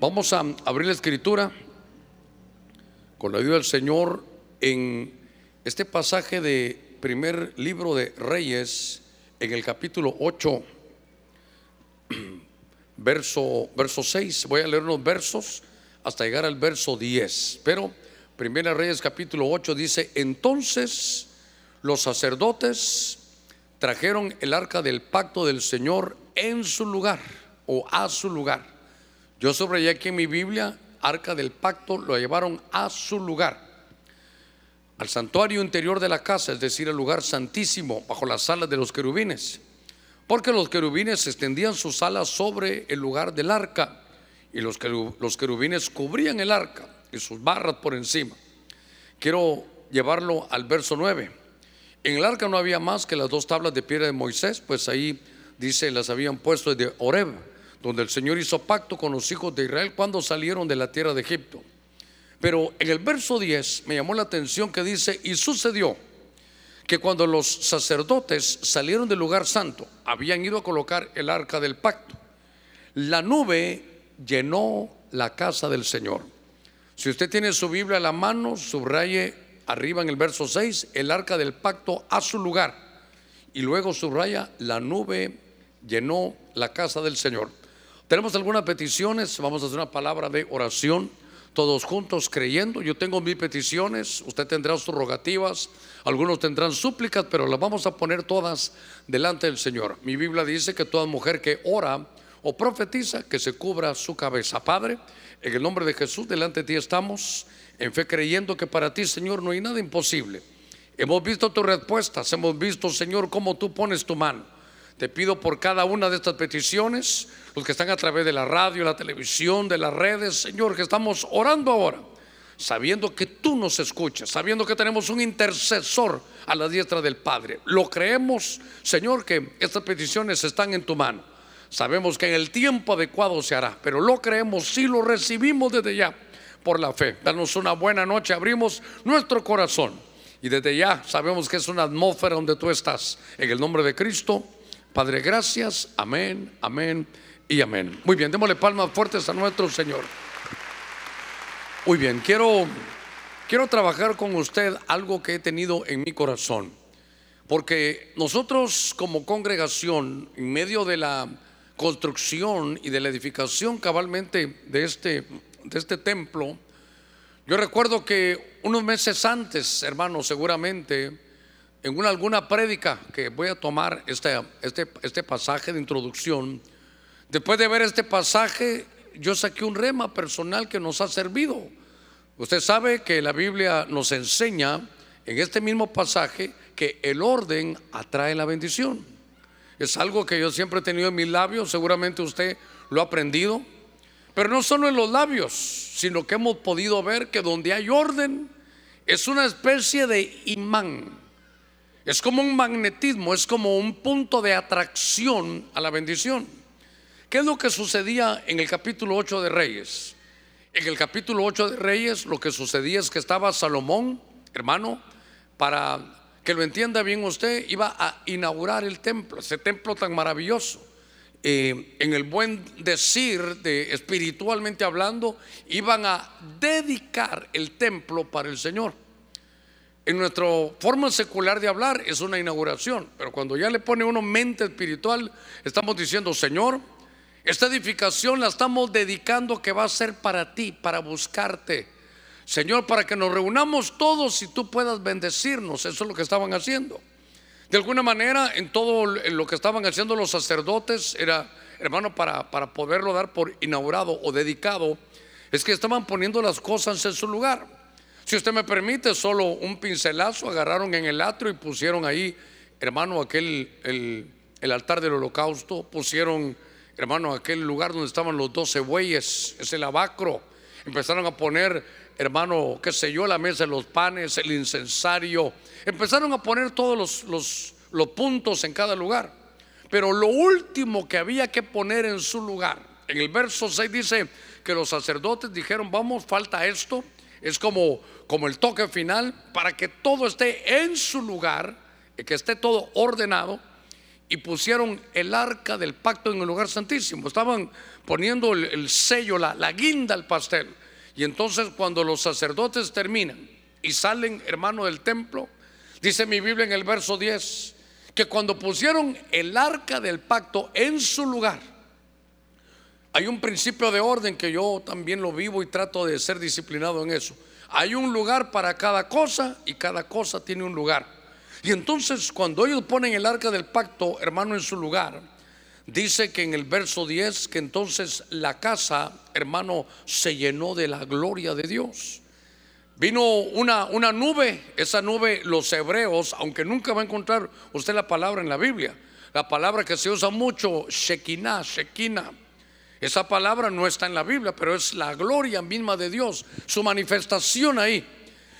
Vamos a abrir la escritura con la ayuda del Señor en este pasaje de primer libro de Reyes, en el capítulo 8, verso, verso 6. Voy a leer unos versos hasta llegar al verso 10. Pero Primera Reyes capítulo 8 dice, entonces los sacerdotes trajeron el arca del pacto del Señor en su lugar o a su lugar. Yo subrayé aquí en mi Biblia, arca del pacto, lo llevaron a su lugar, al santuario interior de la casa, es decir, el lugar santísimo, bajo las alas de los querubines, porque los querubines extendían sus alas sobre el lugar del arca y los, querubines cubrían el arca y sus barras por encima. Quiero llevarlo al verso 9. En el arca no había más que las dos tablas de piedra de Moisés, pues ahí dice las habían puesto de Oreb, donde el Señor hizo pacto con los hijos de Israel cuando salieron de la tierra de Egipto. Pero en el verso 10 me llamó la atención que dice, y sucedió que cuando los sacerdotes salieron del lugar santo, habían ido a colocar el arca del pacto, la nube llenó la casa del Señor. Si usted tiene su Biblia a la mano, subraye arriba en el verso 6, el arca del pacto a su lugar. Y luego subraya, la nube llenó la casa del Señor. Tenemos algunas peticiones, vamos a hacer una palabra de oración, todos juntos creyendo. Yo tengo mis peticiones, usted tendrá sus rogativas, algunos tendrán súplicas, pero las vamos a poner todas delante del Señor. Mi Biblia dice que toda mujer que ora o profetiza, que se cubra su cabeza. Padre, en el nombre de Jesús, delante de ti estamos en fe creyendo que para ti, Señor, no hay nada imposible. Hemos visto tus respuestas, hemos visto, Señor, cómo tú pones tu mano. Te pido por cada una de estas peticiones, los que están a través de la radio, la televisión, de las redes, Señor, que estamos orando ahora, sabiendo que tú nos escuchas, sabiendo que tenemos un intercesor a la diestra del Padre. Lo creemos, Señor, que estas peticiones están en tu mano. Sabemos que en el tiempo adecuado se hará, pero lo creemos si lo recibimos desde ya por la fe. Danos una buena noche, abrimos nuestro corazón y desde ya sabemos que es una atmósfera donde tú estás. En el nombre de Cristo, Padre, gracias, amén, amén y amén. Muy bien, démosle palmas fuertes a nuestro Señor. Muy bien, quiero, quiero trabajar con usted algo que he tenido en mi corazón. Porque nosotros como congregación, en medio de la construcción y de la edificación cabalmente de este, de este templo, yo recuerdo que unos meses antes, hermano, seguramente, en una, alguna prédica que voy a tomar este, este, este pasaje de introducción, después de ver este pasaje, yo saqué un rema personal que nos ha servido. Usted sabe que la Biblia nos enseña en este mismo pasaje que el orden atrae la bendición. Es algo que yo siempre he tenido en mis labios, seguramente usted lo ha aprendido. Pero no solo en los labios, sino que hemos podido ver que donde hay orden es una especie de imán. Es como un magnetismo, es como un punto de atracción a la bendición. ¿Qué es lo que sucedía en el capítulo 8 de Reyes? En el capítulo 8 de Reyes lo que sucedía es que estaba Salomón, hermano, para que lo entienda bien usted, iba a inaugurar el templo, ese templo tan maravilloso. Eh, en el buen decir, de, espiritualmente hablando, iban a dedicar el templo para el Señor. En nuestra forma secular de hablar es una inauguración, pero cuando ya le pone uno mente espiritual, estamos diciendo, Señor, esta edificación la estamos dedicando que va a ser para ti, para buscarte Señor, para que nos reunamos todos y tú puedas bendecirnos. Eso es lo que estaban haciendo. De alguna manera, en todo lo que estaban haciendo los sacerdotes, era, hermano, para, para poderlo dar por inaugurado o dedicado, es que estaban poniendo las cosas en su lugar. Si usted me permite, solo un pincelazo, agarraron en el atrio y pusieron ahí, hermano, aquel, el, altar del holocausto, pusieron, hermano, aquel lugar donde estaban los doce bueyes, ese lavacro, empezaron a poner hermano, qué sé yo, la mesa de los panes, el incensario. Empezaron a poner todos los, los, los puntos en cada lugar. Pero lo último que había que poner en su lugar, en el verso 6 dice que los sacerdotes dijeron, vamos, falta esto. Es como, como el toque final para que todo esté en su lugar, que esté todo ordenado. y pusieron el arca del pacto en el lugar santísimo. Estaban poniendo el, sello, la, la guinda al pastel. Y entonces cuando los sacerdotes terminan y salen, hermano, del templo, dice mi Biblia en el verso 10, que cuando pusieron el arca del pacto en su lugar, hay un principio de orden que yo también lo vivo y trato de ser disciplinado en eso. Hay un lugar para cada cosa y cada cosa tiene un lugar. Y entonces cuando ellos ponen el arca del pacto, hermano, en su lugar, dice que en el verso 10 que entonces la casa, hermano, se llenó de la gloria de Dios. Vino una, una nube, esa nube los hebreos, aunque nunca va a encontrar usted la palabra en la Biblia, la palabra que se usa mucho, Shekinah, Shekinah. Esa palabra no está en la Biblia, pero es la gloria misma de Dios, su manifestación ahí.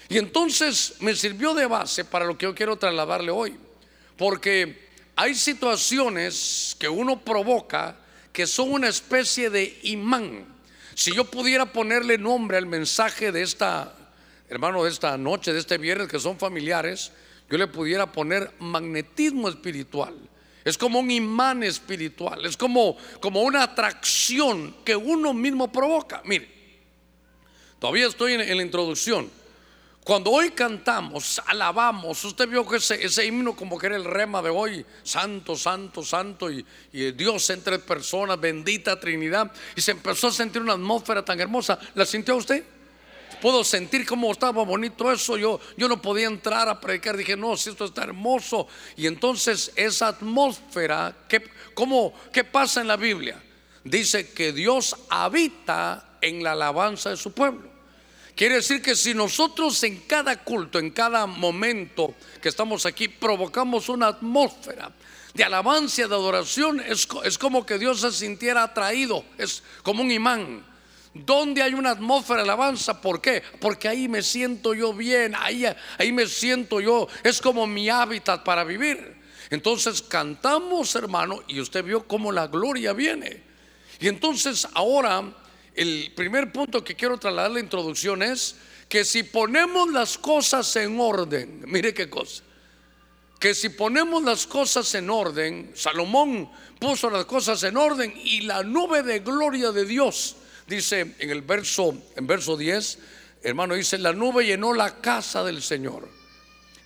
Y entonces me sirvió de base para lo que yo quiero trasladarle hoy. Porque hay situaciones que uno provoca que son una especie de imán. Si yo pudiera ponerle nombre al mensaje de esta, hermano, de esta noche, de este viernes, que son familiares, yo le pudiera poner magnetismo espiritual. Es como un imán espiritual, es como, como una atracción que uno mismo provoca. Mire, todavía estoy en la introducción. Cuando hoy cantamos, alabamos, usted vio que ese, himno como que era el rema de hoy, santo, santo, santo, y, Dios entre personas, bendita Trinidad, y se empezó a sentir una atmósfera tan hermosa. ¿La sintió usted? Puedo sentir cómo estaba bonito eso. Yo, yo no podía entrar a predicar. Dije, no, si esto está hermoso. Y entonces esa atmósfera, ¿qué, cómo, ¿qué pasa en la Biblia? Dice que Dios habita en la alabanza de su pueblo. Quiere decir que si nosotros en cada culto, en cada momento que estamos aquí, provocamos una atmósfera de alabanza, de adoración, es, es como que Dios se sintiera atraído, es como un imán. Donde hay una atmósfera de alabanza, ¿por qué? Porque ahí me siento yo bien, ahí, ahí me siento yo, es como mi hábitat para vivir. Entonces cantamos, hermano, y usted vio cómo la gloria viene. Y entonces ahora el primer punto que quiero trasladar la introducción es que si ponemos las cosas en orden, mire qué cosa, que si ponemos las cosas en orden, Salomón puso las cosas en orden y la nube de gloria de Dios, dice en el verso, en verso 10, hermano, dice, la nube llenó la casa del Señor.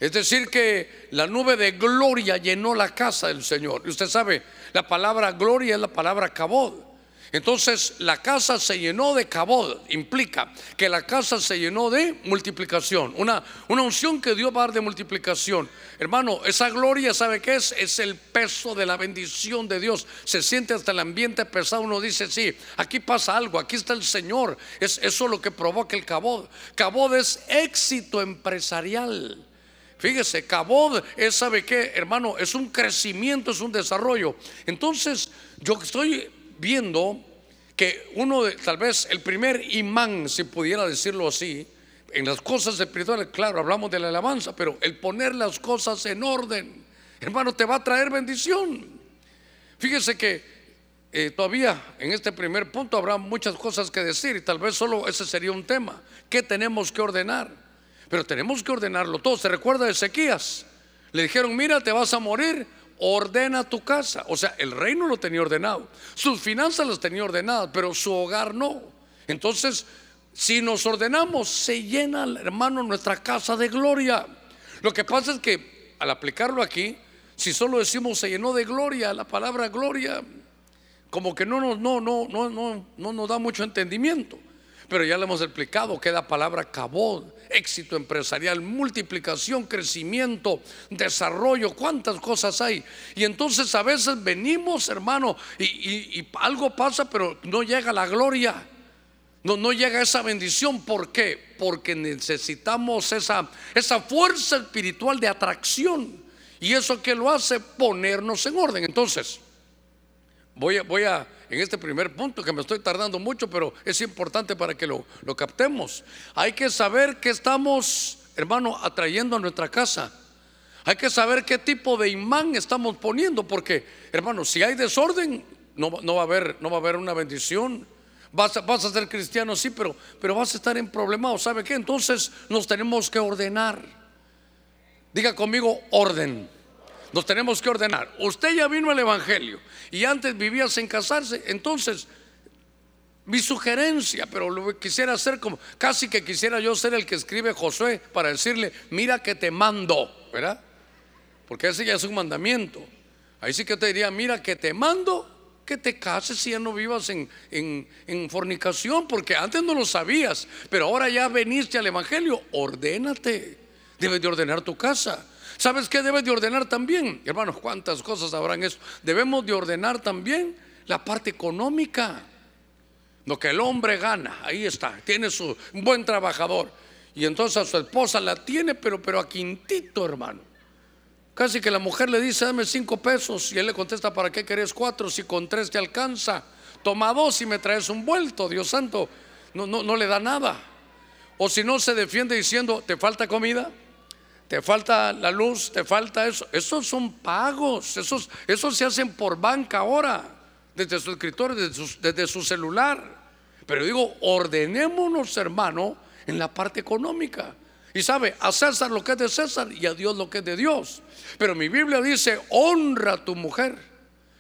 Es decir, que la nube de gloria llenó la casa del Señor. Y usted sabe, la palabra gloria es la palabra cabod. Entonces la casa se llenó de cabod, implica que la casa se llenó de multiplicación, una, una unción que Dios va a dar de multiplicación. Hermano, esa gloria, ¿sabe qué es? Es el peso de la bendición de Dios. Se siente hasta el ambiente pesado, uno dice, sí, aquí pasa algo, aquí está el Señor. Es eso lo que provoca el cabod. Cabod es éxito empresarial. Fíjese, cabod es, ¿sabe qué? Hermano, es un crecimiento, es un desarrollo. Entonces, yo estoy viendo que uno tal vez el primer imán, si pudiera decirlo así, en las cosas espirituales, claro, hablamos de la alabanza, pero el poner las cosas en orden, hermano, te va a traer bendición. Fíjese que eh, todavía en este primer punto habrá muchas cosas que decir y tal vez solo ese sería un tema. ¿Qué tenemos que ordenar? Pero tenemos que ordenarlo todo. ¿Se recuerda de Ezequías? Le dijeron, mira, te vas a morir ordena tu casa. O sea, el reino lo tenía ordenado. Sus finanzas las tenía ordenadas, pero su hogar no. Entonces, si nos ordenamos, se llena, hermano, nuestra casa de gloria. Lo que pasa es que al aplicarlo aquí, si solo decimos se llenó de gloria, la palabra gloria, como que no nos, no, no, no, no, no nos da mucho entendimiento. Pero ya le hemos explicado que la palabra cabod, éxito empresarial, multiplicación, crecimiento, desarrollo, cuántas cosas hay. Y entonces a veces venimos, hermano, y, algo pasa, pero no llega la gloria. No, no llega esa bendición. ¿Por qué? Porque necesitamos esa, esa fuerza espiritual de atracción. Y eso que lo hace ponernos en orden. Entonces, voy a, voy a en este primer punto que me estoy tardando mucho, pero es importante para que lo, lo captemos. Hay que saber que estamos, hermano, atrayendo a nuestra casa. Hay que saber qué tipo de imán estamos poniendo, porque, hermano, si hay desorden, no, no, va, a haber, no va a haber una bendición. Vas a, vas a ser cristiano, sí, pero, pero vas a estar en problemas. ¿Sabe qué? Entonces nos tenemos que ordenar. Diga conmigo, orden. Nos tenemos que ordenar. Usted ya vino al Evangelio y antes vivía sin casarse, entonces mi sugerencia, pero lo quisiera hacer como, casi que quisiera yo ser el que escribe Josué para decirle, mira que te mando, ¿verdad? Porque ese ya es un mandamiento. Ahí sí que te diría, mira que te mando que te cases y ya no vivas en, en, fornicación, porque antes no lo sabías, pero ahora ya veniste al Evangelio, ordénate, debes de ordenar tu casa. ¿Sabes qué debes de ordenar también? Hermanos, ¿cuántas cosas habrán eso? Debemos de ordenar también la parte económica. Lo que el hombre gana, ahí está, tiene su buen trabajador. Y entonces a su esposa la tiene, pero, pero a quintito, hermano. Casi que la mujer le dice, dame cinco pesos. Y él le contesta, ¿para qué querés cuatro? Si con tres te alcanza. Toma dos y me traes un vuelto, Dios santo. No, no, no le da nada. O si no, se defiende diciendo, ¿te falta comida? ¿Te falta la luz? ¿Te falta eso? Esos son pagos. Esos, esos se hacen por banca ahora desde su escritorio, desde su, celular. Pero digo, ordenémonos, hermano, en la parte económica. Y sabe, a César lo que es de César y a Dios lo que es de Dios. Pero mi Biblia dice, honra a tu mujer.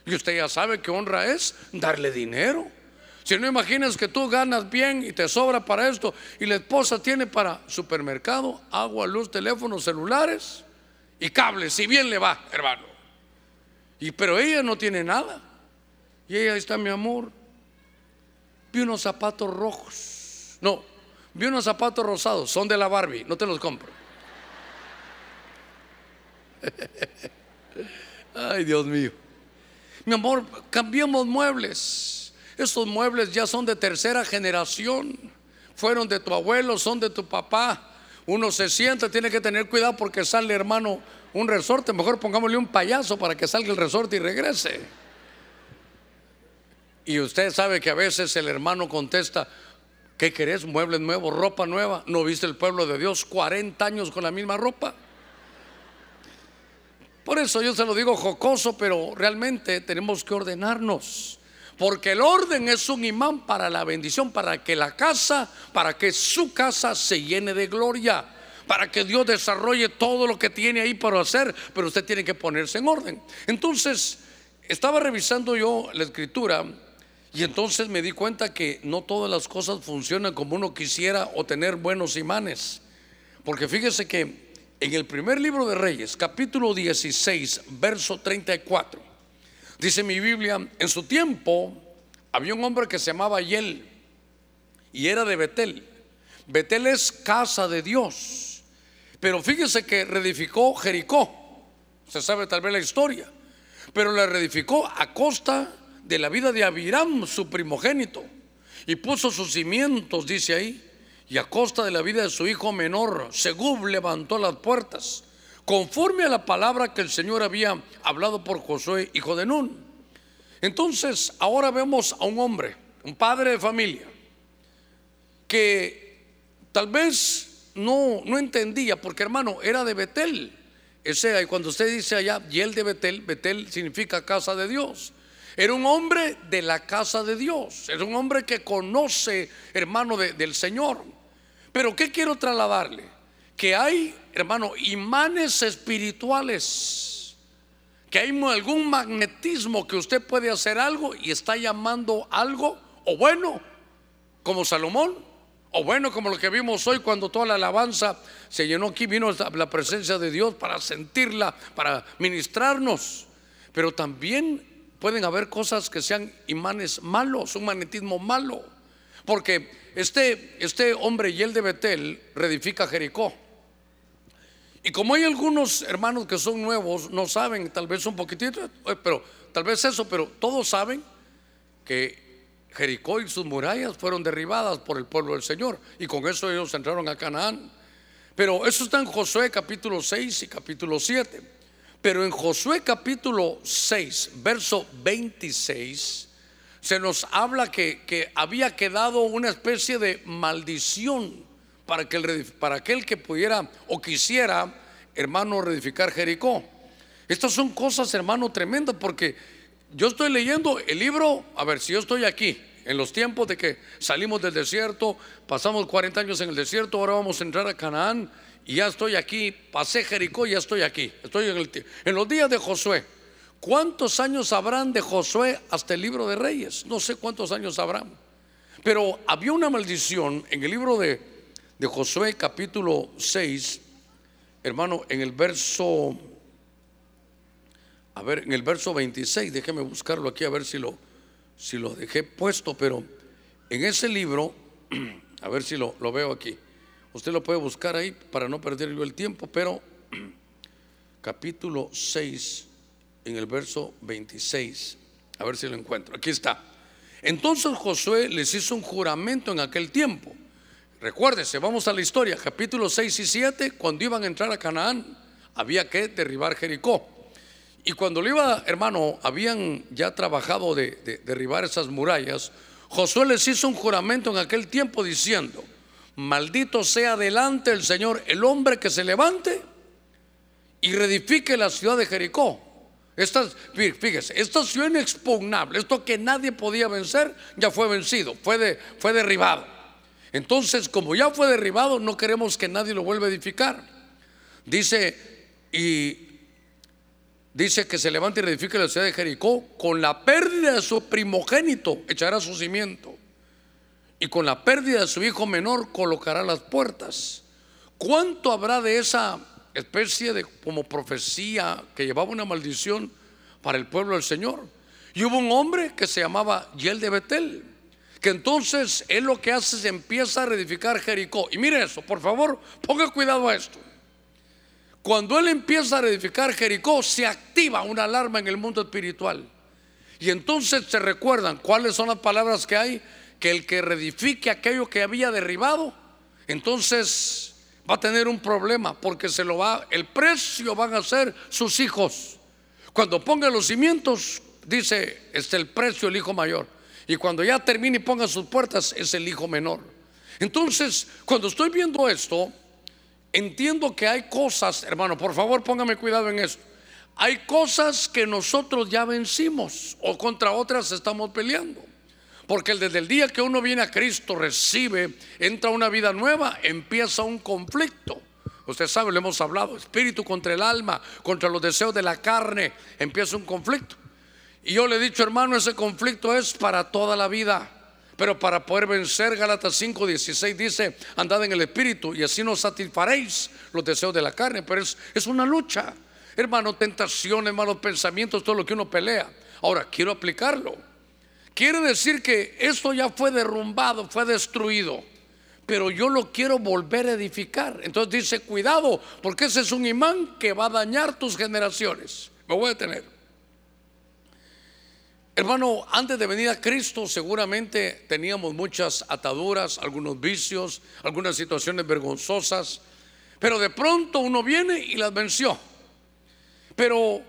Y usted ya sabe que honra es darle dinero. Si no imaginas que tú ganas bien y te sobra para esto y la esposa tiene para supermercado, agua, luz, teléfonos, celulares y cables, si bien le va, hermano. Y pero ella no tiene nada. Y ahí está mi amor. Vi unos zapatos rojos. No, vi unos zapatos rosados. Son de la Barbie. No te los compro. Ay, Dios mío. Mi amor, cambiamos muebles. Estos muebles ya son de tercera generación. Fueron de tu abuelo, son de tu papá. Uno se sienta, tiene que tener cuidado porque sale, hermano, un resorte. Mejor pongámosle un payaso para que salga el resorte y regrese. Y usted sabe que a veces el hermano contesta, ¿qué querés? Muebles nuevos, ropa nueva. ¿No viste el pueblo de Dios 40 años con la misma ropa? Por eso yo se lo digo jocoso, pero realmente tenemos que ordenarnos. Porque el orden es un imán para la bendición, para que la casa, para que su casa se llene de gloria, para que Dios desarrolle todo lo que tiene ahí para hacer, pero usted tiene que ponerse en orden. Entonces, estaba revisando yo la escritura y entonces me di cuenta que no todas las cosas funcionan como uno quisiera o tener buenos imanes. Porque fíjese que en el primer libro de Reyes, capítulo 16, verso 34, dice mi Biblia, en su tiempo había un hombre que se llamaba Yel y era de Betel. Betel es casa de Dios. Pero fíjese que reedificó Jericó. Se sabe tal vez la historia. Pero la reedificó a costa de la vida de Abiram, su primogénito, y puso sus cimientos, dice ahí, y a costa de la vida de su hijo menor, Segub levantó las puertas, conforme a la palabra que el Señor había hablado por Josué, hijo de Nun. Entonces, ahora vemos a un hombre, un padre de familia, que tal vez no, no entendía, porque hermano, era de Betel. Ese, y cuando usted dice allá, y él de Betel, Betel significa casa de Dios. Era un hombre de la casa de Dios. Era un hombre que conoce, hermano, del Señor. Pero ¿qué quiero trasladarle? Que hay, hermano, imanes espirituales. Que hay algún magnetismo que usted puede hacer algo y está llamando algo, o bueno, como Salomón, o bueno, como lo que vimos hoy cuando toda la alabanza se llenó aquí, vino la presencia de Dios para sentirla, para ministrarnos. Pero también pueden haber cosas que sean imanes malos, un magnetismo malo. Porque este, este hombre y el de Betel reedifica Jericó. Y como hay algunos hermanos que son nuevos, no saben, tal vez un poquitito, eh, pero tal vez eso, pero todos saben que Jericó y sus murallas fueron derribadas por el pueblo del Señor. Y con eso ellos entraron a Canaán. Pero eso está en Josué capítulo 6 y capítulo 7. Pero en Josué capítulo 6, verso 26, se nos habla que, había quedado una especie de maldición para, que el, para aquel que pudiera o quisiera, hermano, reedificar Jericó. Estas son cosas, hermano, tremendas, porque yo estoy leyendo el libro, a ver, si yo estoy aquí, en los tiempos de que salimos del desierto, pasamos 40 años en el desierto, ahora vamos a entrar a Canaán y ya estoy aquí, pasé Jericó y ya estoy aquí, estoy en, en los días de Josué. ¿Cuántos años habrán de Josué hasta el libro de Reyes? No sé cuántos años habrán. Pero había una maldición en el libro de, de Josué capítulo 6, hermano, en el verso, a ver, en el verso 26, déjeme buscarlo aquí a ver si lo, si lo dejé puesto, pero en ese libro, a ver si lo, lo veo aquí. Usted lo puede buscar ahí para no perder yo el tiempo, pero capítulo 6 en el verso 26. A ver si lo encuentro. Aquí está. Entonces Josué les hizo un juramento en aquel tiempo. Recuérdese, vamos a la historia, capítulo 6 y 7, cuando iban a entrar a Canaán, había que derribar Jericó. Y cuando lo iba, hermano, habían ya trabajado de, de derribar esas murallas, Josué les hizo un juramento en aquel tiempo diciendo, maldito sea delante el Señor el hombre que se levante y reedifique la ciudad de Jericó esta, fíjese, esta ciudad inexpugnable, esto que nadie podía vencer, ya fue vencido, fue, fue derribado. Entonces, como ya fue derribado, no queremos que nadie lo vuelva a edificar. Dice, y dice que se levante y reedifique la ciudad de Jericó, con la pérdida de su primogénito echará su cimiento, y con la pérdida de su hijo menor colocará las puertas. ¿Cuánto habrá de esa especie de como profecía que llevaba una maldición para el pueblo del Señor. Y hubo un hombre que se llamaba Yel de Betel, que entonces él lo que hace es empieza a reedificar Jericó. Y mire eso, por favor, ponga cuidado a esto. Cuando él empieza a reedificar Jericó, se activa una alarma en el mundo espiritual. Y entonces se recuerdan cuáles son las palabras que hay, que el que reedifique aquello que había derribado, entonces va a tener un problema porque se lo va, el precio van a ser sus hijos. Cuando ponga los cimientos, dice, es el precio el hijo mayor. Y cuando ya termine y ponga sus puertas, es el hijo menor. Entonces, cuando estoy viendo esto, entiendo que hay cosas, hermano, por favor póngame cuidado en esto. Hay cosas que nosotros ya vencimos o contra otras estamos peleando. Porque desde el día que uno viene a Cristo, recibe, entra una vida nueva, empieza un conflicto. Usted sabe, lo hemos hablado, espíritu contra el alma, contra los deseos de la carne, empieza un conflicto. Y yo le he dicho, hermano, ese conflicto es para toda la vida. Pero para poder vencer, Gálatas 5, 16 dice, andad en el espíritu y así no satisfaréis los deseos de la carne. Pero es, es una lucha. Hermano, tentaciones, malos pensamientos, todo lo que uno pelea. Ahora, quiero aplicarlo. Quiere decir que esto ya fue derrumbado, fue destruido, pero yo lo quiero volver a edificar. Entonces dice, cuidado, porque ese es un imán que va a dañar tus generaciones. Me voy a detener. Hermano, antes de venir a Cristo seguramente teníamos muchas ataduras, algunos vicios, algunas situaciones vergonzosas, pero de pronto uno viene y las venció. Pero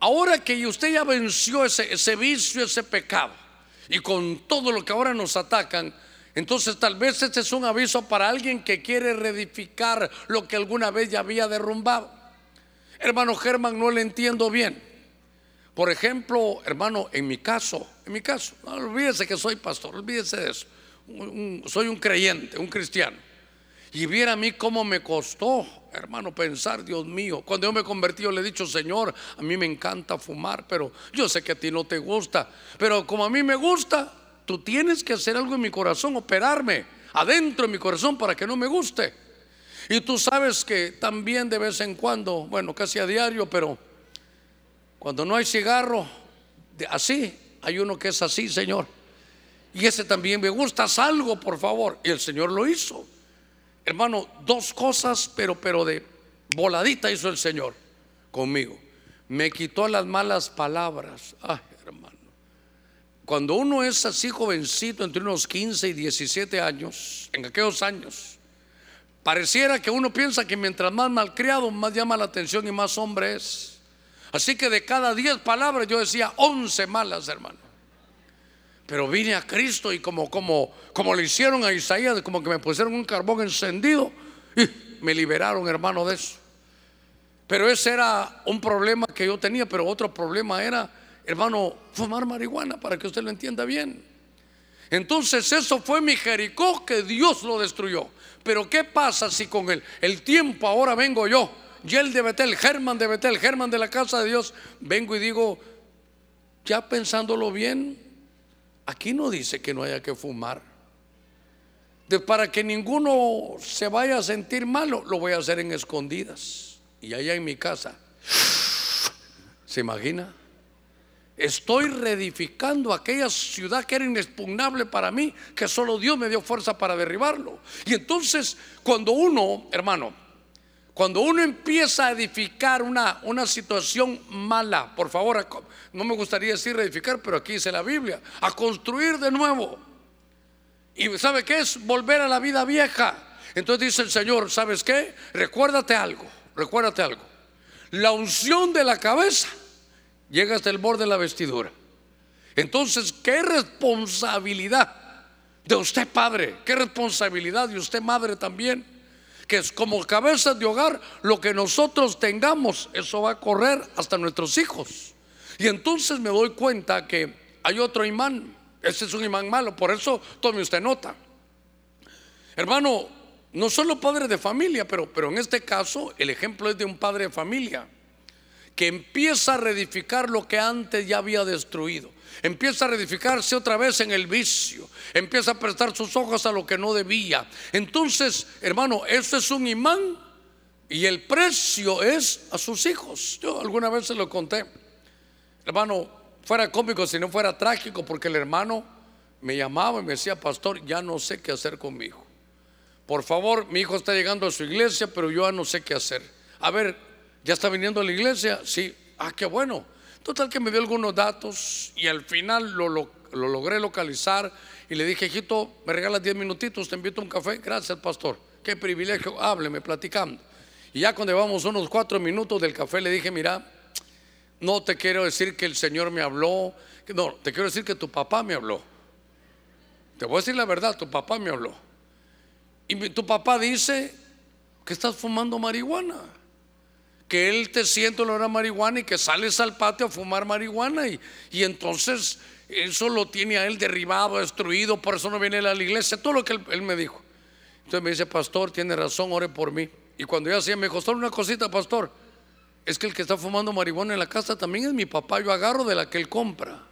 ahora que usted ya venció ese, vicio, ese pecado, y con todo lo que ahora nos atacan, entonces tal vez este es un aviso para alguien que quiere reedificar lo que alguna vez ya había derrumbado. Hermano Germán, no le entiendo bien. Por ejemplo, hermano, en mi caso, en mi caso, no olvídese que soy pastor, olvídese de eso. soy un creyente, un cristiano. Y viera a mí cómo me costó, hermano, pensar, Dios mío. Cuando yo me convertí, yo le he dicho, Señor, a mí me encanta fumar, pero yo sé que a ti no te gusta. Pero como a mí me gusta, tú tienes que hacer algo en mi corazón, operarme adentro de mi corazón para que no me guste. Y tú sabes que también de vez en cuando, bueno, casi a diario, pero cuando no hay cigarro, así, hay uno que es así, Señor. Y ese también me gusta, salgo, por favor. Y el Señor lo hizo. Hermano, dos cosas, pero, pero de voladita hizo el Señor conmigo. Me quitó las malas palabras. Ay, hermano. Cuando uno es así jovencito, entre unos 15 y 17 años, en aquellos años, pareciera que uno piensa que mientras más malcriado, más llama la atención y más hombre es. Así que de cada 10 palabras yo decía 11 malas, hermano. Pero vine a Cristo y como, como, como le hicieron a Isaías, como que me pusieron un carbón encendido y me liberaron, hermano, de eso. Pero ese era un problema que yo tenía, pero otro problema era, hermano, fumar marihuana, para que usted lo entienda bien. Entonces eso fue mi Jericó que Dios lo destruyó. Pero ¿qué pasa si con el, el tiempo ahora vengo yo? Yel de Betel, Germán de Betel, Germán de la casa de Dios, vengo y digo, ya pensándolo bien, aquí no dice que no haya que fumar. De, para que ninguno se vaya a sentir malo, lo voy a hacer en escondidas. Y allá en mi casa. ¿Se imagina? Estoy reedificando aquella ciudad que era inexpugnable para mí, que solo Dios me dio fuerza para derribarlo. Y entonces, cuando uno, hermano, cuando uno empieza a edificar una, una situación mala, por favor, no me gustaría decir reedificar, pero aquí dice la Biblia, a construir de nuevo. ¿Y sabe qué es? Volver a la vida vieja. Entonces dice el Señor, ¿sabes qué? Recuérdate algo, recuérdate algo. La unción de la cabeza llega hasta el borde de la vestidura. Entonces, ¿qué responsabilidad de usted padre? ¿Qué responsabilidad de usted madre también? Que es como cabeza de hogar, lo que nosotros tengamos, eso va a correr hasta nuestros hijos. Y entonces me doy cuenta que hay otro imán, ese es un imán malo, por eso tome usted nota. Hermano, no solo padre de familia, pero, pero en este caso el ejemplo es de un padre de familia que empieza a reedificar lo que antes ya había destruido. Empieza a reedificarse otra vez en el vicio. Empieza a prestar sus ojos a lo que no debía. Entonces, hermano, eso es un imán y el precio es a sus hijos. Yo alguna vez se lo conté. Hermano, fuera cómico si no fuera trágico, porque el hermano me llamaba y me decía, pastor, ya no sé qué hacer con mi hijo. Por favor, mi hijo está llegando a su iglesia, pero yo ya no sé qué hacer. A ver, ¿Ya está viniendo a la iglesia? Sí. Ah, qué bueno. Total que me dio algunos datos y al final lo, logré localizar y le dije, hijito, me regalas 10 minutitos, te invito a un café. Gracias, pastor. Qué privilegio. Hábleme, platicando. Y ya cuando llevamos unos cuatro minutos del café, le dije, mira, no te quiero decir que el Señor me habló. No, te quiero decir que tu papá me habló. Te voy a decir la verdad, tu papá me habló. Y tu papá dice que estás fumando marihuana que él te siente olor a marihuana y que sales al patio a fumar marihuana y, entonces eso lo tiene a él derribado, destruido, por eso no viene a la iglesia, todo lo que él, me dijo. Entonces me dice, pastor, tiene razón, ore por mí. Y cuando yo hacía, me costó una cosita, pastor, es que el que está fumando marihuana en la casa también es mi papá, yo agarro de la que él compra.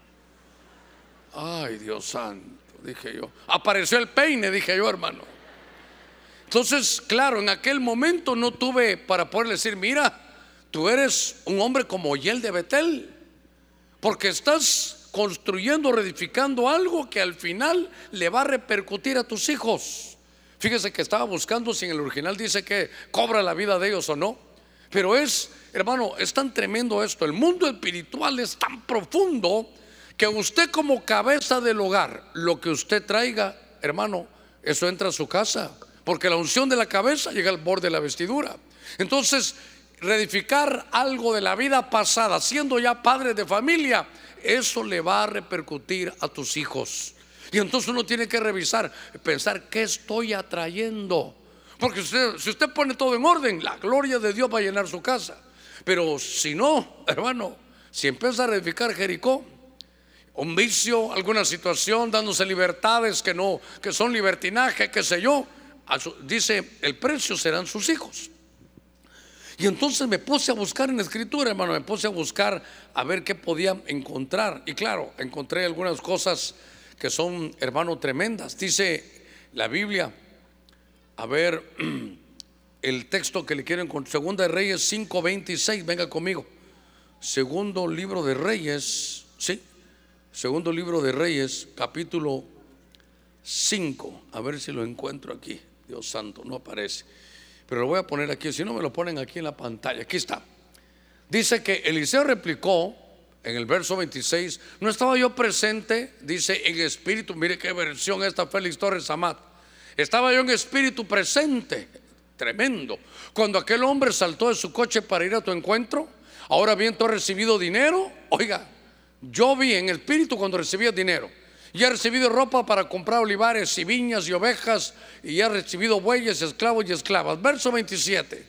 Ay, Dios santo, dije yo. Apareció el peine, dije yo, hermano. Entonces, claro, en aquel momento no tuve para poder decir, mira, Tú eres un hombre como Yel de Betel, porque estás construyendo, reedificando algo que al final le va a repercutir a tus hijos. Fíjese que estaba buscando si en el original dice que cobra la vida de ellos o no. Pero es, hermano, es tan tremendo esto. El mundo espiritual es tan profundo que usted como cabeza del hogar, lo que usted traiga, hermano, eso entra a su casa. Porque la unción de la cabeza llega al borde de la vestidura. Entonces, reedificar algo de la vida pasada, siendo ya padre de familia, eso le va a repercutir a tus hijos. Y entonces uno tiene que revisar, pensar, ¿qué estoy atrayendo? Porque si usted pone todo en orden, la gloria de Dios va a llenar su casa. Pero si no, hermano, si empieza a reedificar Jericó, un vicio, alguna situación, dándose libertades que no, que son libertinaje, qué sé yo, dice, el precio serán sus hijos. Y entonces me puse a buscar en la escritura, hermano, me puse a buscar a ver qué podía encontrar. Y claro, encontré algunas cosas que son, hermano, tremendas. Dice la Biblia, a ver, el texto que le quiero encontrar, Segunda de Reyes 5:26, venga conmigo. Segundo libro de Reyes, sí, segundo libro de Reyes, capítulo 5, a ver si lo encuentro aquí. Dios santo, no aparece pero lo voy a poner aquí, si no me lo ponen aquí en la pantalla, aquí está. Dice que Eliseo replicó en el verso 26, no estaba yo presente, dice en espíritu, mire qué versión esta Félix Torres Amat, estaba yo en espíritu presente, tremendo, cuando aquel hombre saltó de su coche para ir a tu encuentro, ahora bien tú has recibido dinero, oiga, yo vi en espíritu cuando recibía dinero, y ha recibido ropa para comprar olivares y viñas y ovejas, y ha recibido bueyes, esclavos y esclavas. Verso 27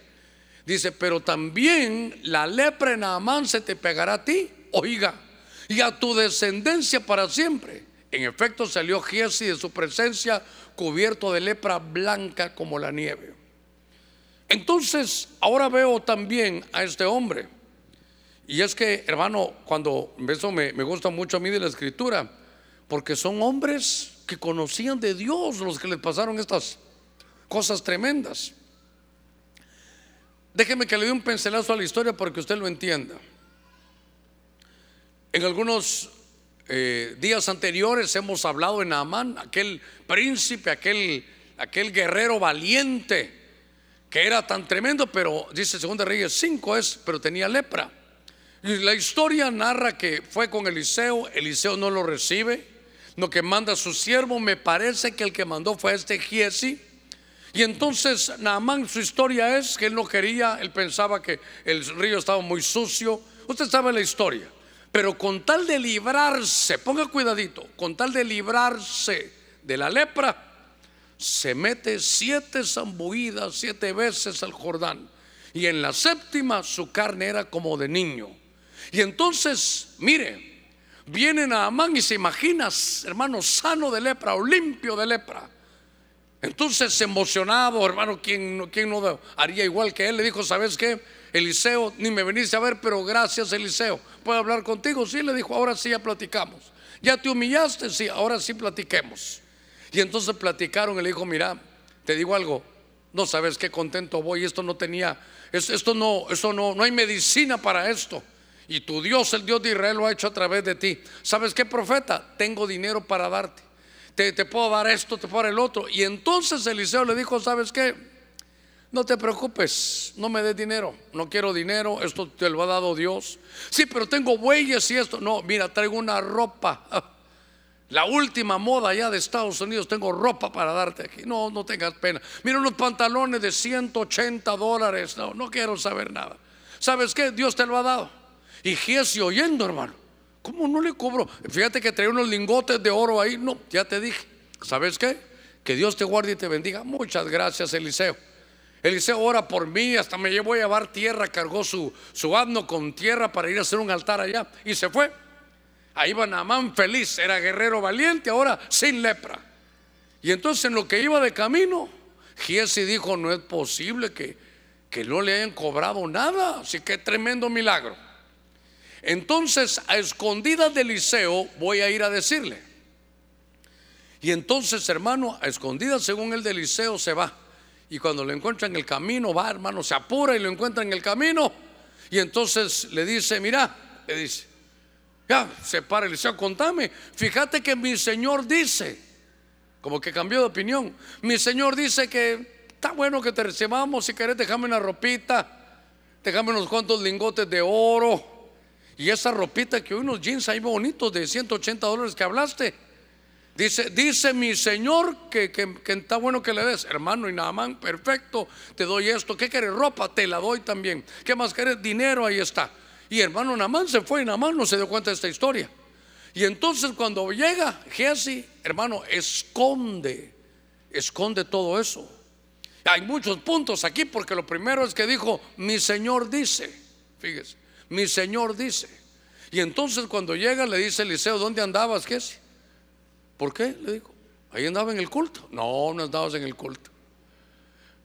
dice: Pero también la lepra en Amán se te pegará a ti, oiga, y a tu descendencia para siempre. En efecto salió Giesi de su presencia cubierto de lepra blanca como la nieve. Entonces, ahora veo también a este hombre. Y es que, hermano, cuando eso me gusta mucho a mí de la escritura, porque son hombres que conocían de Dios los que les pasaron estas cosas tremendas. Déjeme que le dé un pincelazo a la historia para que usted lo entienda. En algunos eh, días anteriores hemos hablado en Amán, aquel príncipe, aquel, aquel guerrero valiente que era tan tremendo, pero dice Segunda Reyes 5 es, pero tenía lepra. La historia narra que fue con Eliseo, Eliseo no lo recibe, lo que manda su siervo, me parece que el que mandó fue este Giesi. Y entonces Naamán, su historia es que él no quería, él pensaba que el río estaba muy sucio. Usted sabe la historia. Pero con tal de librarse, ponga cuidadito, con tal de librarse de la lepra, se mete siete zambuidas, siete veces al Jordán. Y en la séptima su carne era como de niño. Y entonces, mire, vienen a Amán y se imagina, hermano, sano de lepra o limpio de lepra. Entonces, emocionado, hermano, ¿quién, quién no haría igual que él? Le dijo, ¿sabes qué? Eliseo, ni me veniste a ver, pero gracias Eliseo. ¿Puedo hablar contigo? Sí, le dijo, ahora sí ya platicamos. ¿Ya te humillaste? Sí, ahora sí platiquemos. Y entonces platicaron y le dijo, mira, te digo algo, no sabes qué contento voy, esto no tenía, esto no, esto no, no hay medicina para esto. Y tu Dios, el Dios de Israel, lo ha hecho a través de ti. ¿Sabes qué, profeta? Tengo dinero para darte. Te, te puedo dar esto, te puedo dar el otro. Y entonces Eliseo le dijo, ¿sabes qué? No te preocupes, no me des dinero, no quiero dinero, esto te lo ha dado Dios. Sí, pero tengo bueyes y esto. No, mira, traigo una ropa. La última moda ya de Estados Unidos, tengo ropa para darte aquí. No, no tengas pena. Mira unos pantalones de 180 dólares. No, no quiero saber nada. ¿Sabes qué? Dios te lo ha dado. Y Giesi oyendo, hermano. ¿Cómo no le cobro? Fíjate que trae unos lingotes de oro ahí. No, ya te dije. ¿Sabes qué? Que Dios te guarde y te bendiga. Muchas gracias, Eliseo. Eliseo ora por mí, hasta me llevó a llevar tierra, cargó su, su asno con tierra para ir a hacer un altar allá y se fue. Ahí va Naamán feliz, era guerrero valiente, ahora sin lepra. Y entonces en lo que iba de camino, Giesi dijo, no es posible que, que no le hayan cobrado nada, así que tremendo milagro. Entonces a escondidas de Eliseo voy a ir a decirle. Y entonces hermano, a escondidas según el de Eliseo se va. Y cuando lo encuentra en el camino, va hermano, se apura y lo encuentra en el camino. Y entonces le dice, mira, le dice, ya, se para Eliseo, contame. Fíjate que mi Señor dice, como que cambió de opinión. Mi Señor dice que está bueno que te recibamos, si querés, déjame una ropita, déjame unos cuantos lingotes de oro. Y esa ropita que unos jeans ahí bonitos de 180 dólares que hablaste. Dice, dice mi Señor que, está bueno que le des, hermano y Naamán, perfecto, te doy esto. ¿Qué quieres? Ropa, te la doy también. ¿Qué más quieres? Dinero, ahí está. Y hermano Naamán se fue y Naamán no se dio cuenta de esta historia. Y entonces cuando llega Jesse, hermano, esconde, esconde todo eso. Hay muchos puntos aquí porque lo primero es que dijo, mi Señor dice, fíjese, mi Señor dice. Y entonces cuando llega le dice Eliseo, ¿dónde andabas, Jesse? ¿Por qué? Le dijo. Ahí andaba en el culto. No, no andabas en el culto.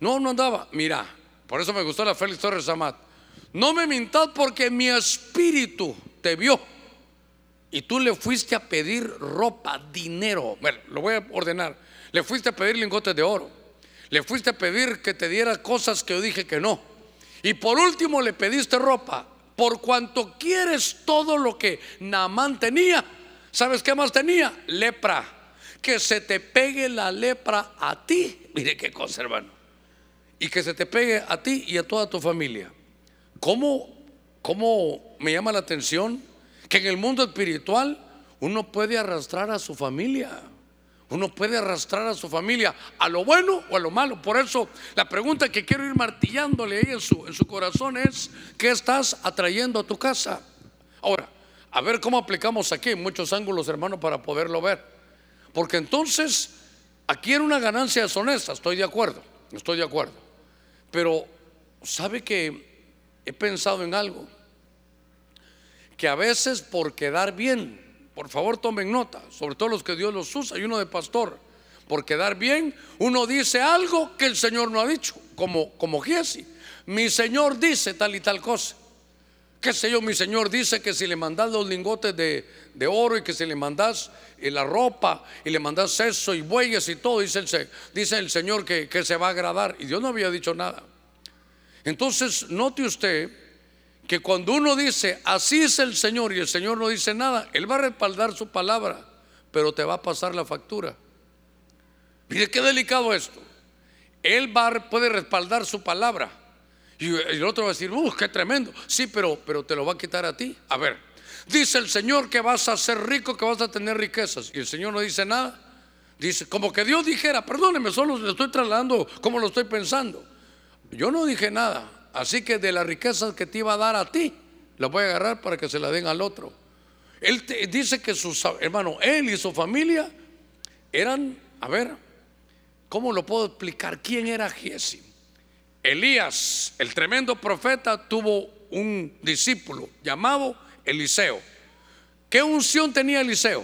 No, no andaba. Mira, por eso me gustó la Félix Torres Amat. No me mintas porque mi espíritu te vio. Y tú le fuiste a pedir ropa, dinero. Bueno, lo voy a ordenar. Le fuiste a pedir lingotes de oro. Le fuiste a pedir que te diera cosas que yo dije que no. Y por último le pediste ropa. Por cuanto quieres todo lo que Naamán tenía, ¿Sabes qué más tenía? Lepra. Que se te pegue la lepra a ti. Mire qué cosa, hermano. Y que se te pegue a ti y a toda tu familia. ¿Cómo, cómo me llama la atención que en el mundo espiritual uno puede arrastrar a su familia? Uno puede arrastrar a su familia a lo bueno o a lo malo. Por eso la pregunta que quiero ir martillándole ahí en su, corazón es, ¿qué estás atrayendo a tu casa? Ahora, a ver cómo aplicamos aquí muchos ángulos, hermano, para poderlo ver. Porque entonces, aquí era una ganancia deshonesta, estoy de acuerdo, estoy de acuerdo. Pero, ¿sabe que he pensado en algo? Que a veces por quedar bien Por favor, tomen nota, sobre todo los que Dios los usa y uno de pastor. Por quedar bien, uno dice algo que el Señor no ha dicho, como, como Giesi. Mi Señor dice tal y tal cosa. ¿Qué sé yo? Mi Señor dice que si le mandas los lingotes de, de oro y que si le mandas eh, la ropa y le mandas seso y bueyes y todo, dice el, dice el Señor que, que se va a agradar. Y Dios no había dicho nada. Entonces, note usted que cuando uno dice, así es el Señor y el Señor no dice nada, Él va a respaldar su palabra, pero te va a pasar la factura. Mire qué delicado esto. Él va, puede respaldar su palabra. Y el otro va a decir, uh, qué tremendo. Sí, pero, pero te lo va a quitar a ti. A ver, dice el Señor que vas a ser rico, que vas a tener riquezas. Y el Señor no dice nada. Dice, como que Dios dijera, perdóneme, solo le estoy trasladando como lo estoy pensando. Yo no dije nada. Así que de las riquezas que te iba a dar a ti, las voy a agarrar para que se la den al otro. Él dice que sus hermanos, él y su familia eran, a ver, ¿cómo lo puedo explicar? ¿Quién era Giesi? Elías, el tremendo profeta, tuvo un discípulo llamado Eliseo. ¿Qué unción tenía Eliseo?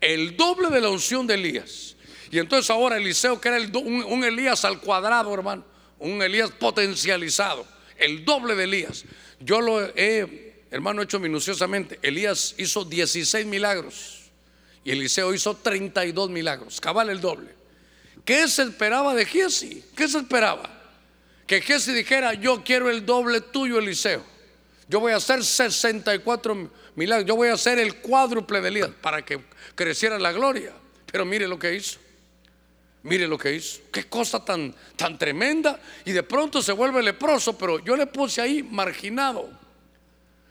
El doble de la unción de Elías. Y entonces ahora Eliseo, que era un, Elías al cuadrado, hermano, un Elías potencializado, el doble de Elías. Yo lo he, hermano, hecho minuciosamente. Elías hizo 16 milagros y Eliseo hizo 32 milagros, cabal el doble. ¿Qué se esperaba de Giesi? ¿Qué se esperaba? Que Giesi dijera, yo quiero el doble tuyo, Eliseo. Yo voy a hacer 64 milagros, yo voy a hacer el cuádruple de Elías para que creciera la gloria. Pero mire lo que hizo. Mire lo que hizo. Qué cosa tan, tan tremenda. Y de pronto se vuelve leproso, pero yo le puse ahí marginado.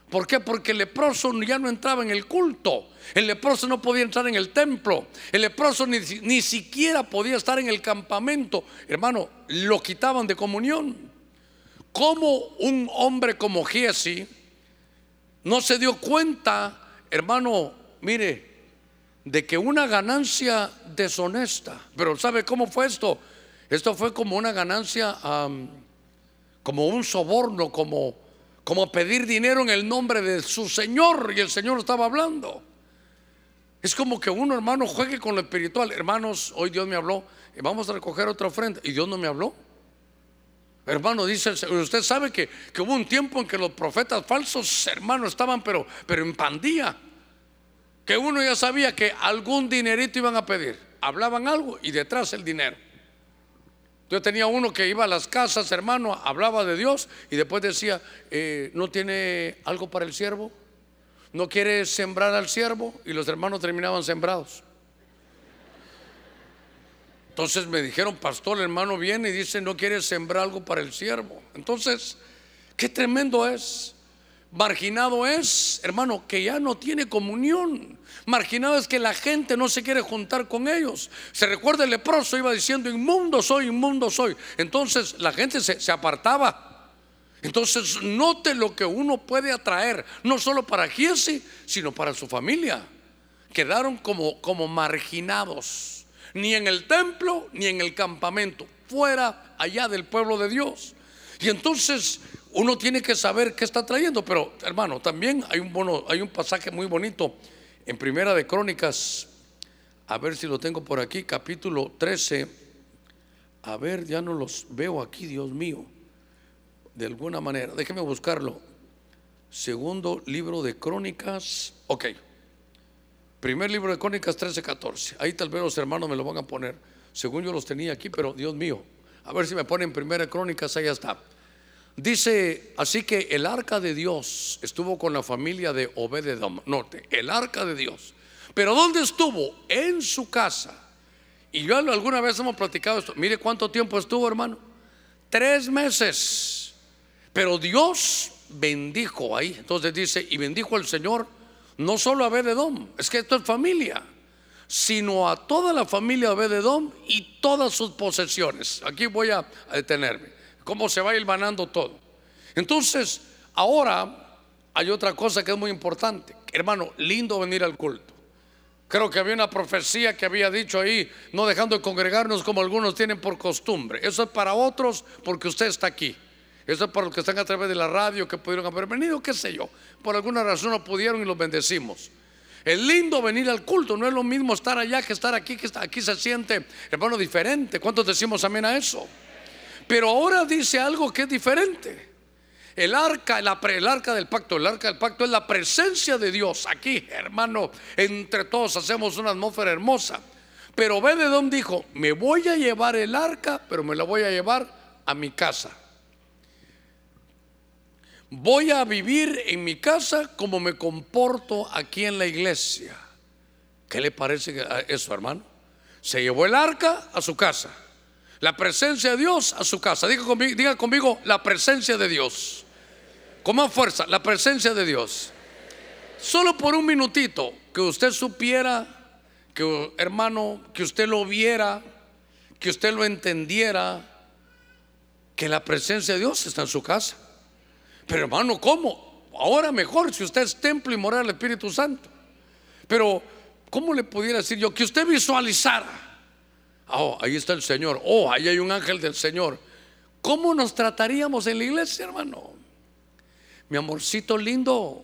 ¿Por qué? Porque el leproso ya no entraba en el culto. El leproso no podía entrar en el templo. El leproso ni, ni siquiera podía estar en el campamento. Hermano, lo quitaban de comunión. ¿Cómo un hombre como Giesi no se dio cuenta, hermano, mire, de que una ganancia deshonesta, pero ¿sabe cómo fue esto? Esto fue como una ganancia, como un soborno, como, como pedir dinero en el nombre de su Señor y el Señor estaba hablando. Es como que uno hermano juegue con lo espiritual. Hermanos, hoy Dios me habló, vamos a recoger otra ofrenda y Dios no me habló. Hermano, dice usted sabe que, hubo un tiempo en que los profetas falsos, hermanos, estaban pero, pero en pandilla que uno ya sabía que algún dinerito iban a pedir. Hablaban algo y detrás el dinero. Yo tenía uno que iba a las casas, hermano, hablaba de Dios y después decía, eh, ¿no tiene algo para el siervo? ¿No quiere sembrar al siervo? Y los hermanos terminaban sembrados. Entonces me dijeron, pastor, hermano viene y dice, ¿no quiere sembrar algo para el siervo? Entonces, qué tremendo es. Marginado es, hermano, que ya no tiene comunión. Marginado es que la gente no se quiere juntar con ellos. Se recuerda el leproso, iba diciendo, inmundo soy, inmundo soy. Entonces la gente se, apartaba. Entonces note lo que uno puede atraer, no solo para Giesi, sino para su familia. Quedaron como, como marginados, ni en el templo, ni en el campamento, fuera allá del pueblo de Dios. Y entonces uno tiene que saber qué está trayendo. Pero, hermano, también hay un, bono, hay un pasaje muy bonito en Primera de Crónicas. A ver si lo tengo por aquí, capítulo 13. A ver, ya no los veo aquí, Dios mío. De alguna manera, déjeme buscarlo. Segundo libro de Crónicas. Ok. Primer libro de Crónicas 13, 14. Ahí tal vez los hermanos me lo van a poner. Según yo los tenía aquí, pero Dios mío. A ver si me ponen Primera Crónicas, ahí está. Dice, así que el arca de Dios estuvo con la familia de Obededom. Note, el arca de Dios. Pero ¿dónde estuvo? En su casa. Y yo alguna vez hemos platicado esto. Mire cuánto tiempo estuvo, hermano. Tres meses. Pero Dios bendijo ahí. Entonces dice, y bendijo el Señor no solo a Obededom, es que esto es familia, sino a toda la familia de Obededom y todas sus posesiones. Aquí voy a detenerme cómo se va hilvanando todo. Entonces, ahora hay otra cosa que es muy importante. Hermano, lindo venir al culto. Creo que había una profecía que había dicho ahí, no dejando de congregarnos como algunos tienen por costumbre. Eso es para otros porque usted está aquí. Eso es para los que están a través de la radio, que pudieron haber venido, qué sé yo. Por alguna razón no pudieron y los bendecimos. Es lindo venir al culto, no es lo mismo estar allá que estar aquí, que aquí se siente, hermano, diferente. ¿Cuántos decimos amén a eso? Pero ahora dice algo que es diferente. El arca, el arca del pacto, el arca del pacto es la presencia de Dios. Aquí, hermano, entre todos hacemos una atmósfera hermosa. Pero dónde dijo, me voy a llevar el arca, pero me la voy a llevar a mi casa voy a vivir en mi casa como me comporto aquí en la iglesia. ¿Qué le parece eso, hermano? Se llevó el arca a su casa. La presencia de Dios a su casa. Diga conmigo, la presencia de Dios. Con más fuerza, la presencia de Dios. Solo por un minutito que usted supiera, que hermano, que usted lo viera, que usted lo entendiera, que la presencia de Dios está en su casa. Pero hermano, ¿cómo? Ahora mejor si usted es templo y moral del Espíritu Santo. Pero, ¿cómo le pudiera decir yo? Que usted visualizara. Oh, ahí está el Señor. Oh, ahí hay un ángel del Señor. ¿Cómo nos trataríamos en la iglesia, hermano? Mi amorcito lindo,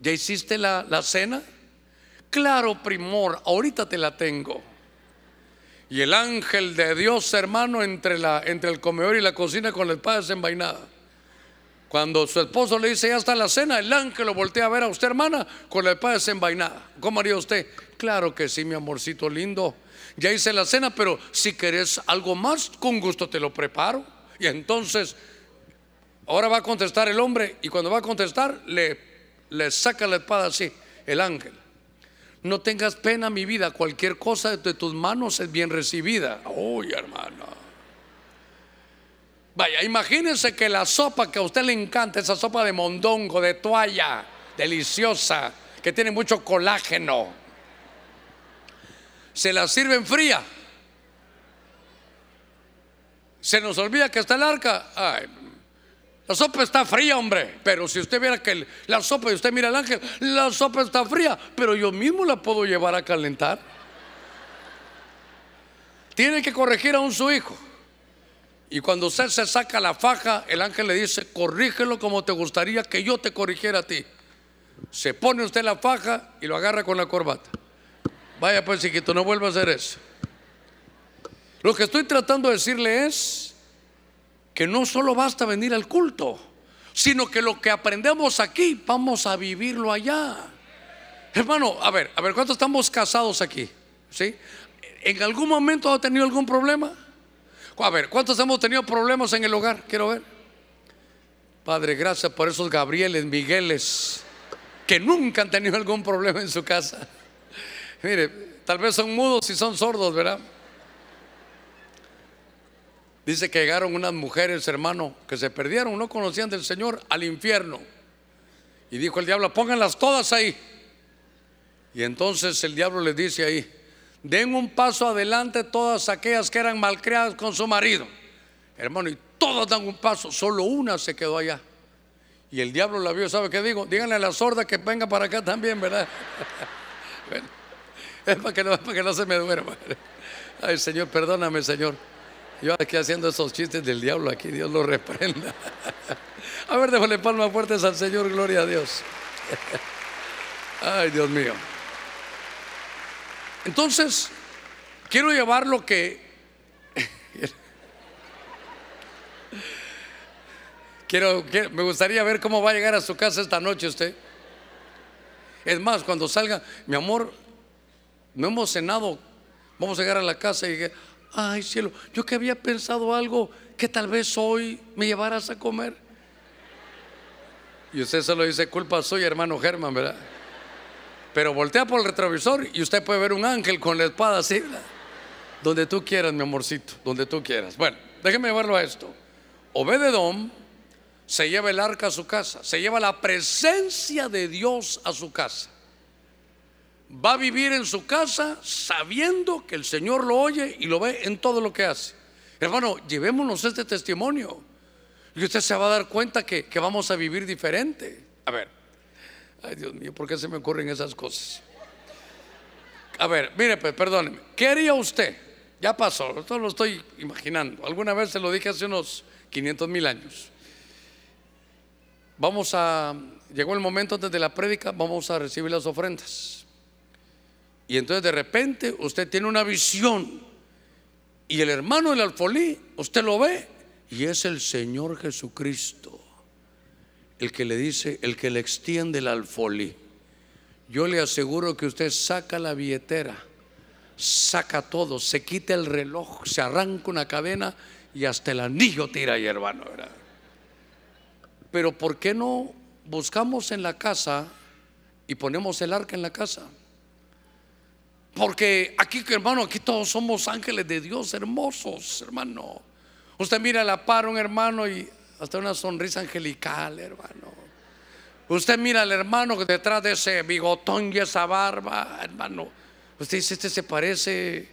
¿ya hiciste la, la cena? Claro, primor, ahorita te la tengo. Y el ángel de Dios, hermano, entre, la, entre el comedor y la cocina con la espada desenvainada. Cuando su esposo le dice, ya está la cena, el ángel lo voltea a ver a usted, hermana, con la espada desenvainada. ¿Cómo haría usted? Claro que sí, mi amorcito lindo. Ya hice la cena, pero si querés algo más, con gusto te lo preparo. Y entonces, ahora va a contestar el hombre, y cuando va a contestar, le, le saca la espada así, el ángel. No tengas pena, mi vida, cualquier cosa de tus manos es bien recibida. Uy, hermano. Vaya, imagínense que la sopa que a usted le encanta, esa sopa de mondongo, de toalla, deliciosa, que tiene mucho colágeno, se la sirven fría. Se nos olvida que está el arca. la sopa está fría, hombre. Pero si usted viera que la sopa, y usted mira el ángel, la sopa está fría, pero yo mismo la puedo llevar a calentar. Tiene que corregir a un su hijo. Y cuando usted se saca la faja, el ángel le dice, corrígelo como te gustaría que yo te corrigiera a ti. Se pone usted la faja y lo agarra con la corbata. Vaya pues, chiquito, no vuelva a hacer eso. Lo que estoy tratando de decirle es que no solo basta venir al culto, sino que lo que aprendemos aquí, vamos a vivirlo allá. Hermano, a ver, a ver, ¿cuántos estamos casados aquí? ¿Sí? ¿En algún momento ha tenido algún problema? A ver, ¿cuántos hemos tenido problemas en el hogar? Quiero ver. Padre, gracias por esos Gabrieles, Migueles, que nunca han tenido algún problema en su casa. Mire, tal vez son mudos y son sordos, ¿verdad? Dice que llegaron unas mujeres, hermano, que se perdieron, no conocían del Señor, al infierno. Y dijo el diablo, pónganlas todas ahí. Y entonces el diablo les dice ahí, den un paso adelante todas aquellas que eran malcriadas con su marido. Hermano, y todas dan un paso, solo una se quedó allá. Y el diablo la vio, ¿sabe qué digo? Díganle a la sorda que venga para acá también, ¿verdad? es para que, no, para que no se me duerma. Ay, Señor, perdóname, Señor. Yo aquí haciendo esos chistes del diablo aquí, Dios lo reprenda. A ver, déjale palmas fuertes al Señor, gloria a Dios. Ay, Dios mío. Entonces, quiero llevar lo que... quiero, me gustaría ver cómo va a llegar a su casa esta noche usted. Es más, cuando salga, mi amor, no hemos cenado, vamos a llegar a la casa y dije, ay cielo, yo que había pensado algo que tal vez hoy me llevaras a comer. Y usted solo dice, culpa soy hermano Germán, ¿verdad? Pero voltea por el retrovisor y usted puede ver un ángel con la espada así. Donde tú quieras, mi amorcito, donde tú quieras. Bueno, déjeme llevarlo a esto. Obededón se lleva el arca a su casa, se lleva la presencia de Dios a su casa. Va a vivir en su casa sabiendo que el Señor lo oye y lo ve en todo lo que hace. Hermano, llevémonos este testimonio y usted se va a dar cuenta que, que vamos a vivir diferente. A ver, Ay, Dios mío, ¿por qué se me ocurren esas cosas? A ver, mire, pues, perdóneme. ¿Qué haría usted? Ya pasó, esto lo estoy imaginando. Alguna vez se lo dije hace unos 500 mil años. Vamos a, llegó el momento antes de la prédica, vamos a recibir las ofrendas. Y entonces de repente usted tiene una visión y el hermano del alfolí, usted lo ve y es el Señor Jesucristo el que le dice, el que le extiende el alfolí. Yo le aseguro que usted saca la billetera, saca todo, se quita el reloj, se arranca una cadena y hasta el anillo tira ahí, hermano. Pero ¿por qué no buscamos en la casa y ponemos el arca en la casa? Porque aquí, hermano, aquí todos somos ángeles de Dios hermosos, hermano. Usted mira la par un hermano y hasta una sonrisa angelical, hermano. Usted mira al hermano que detrás de ese bigotón y esa barba, hermano. Usted dice, este se parece,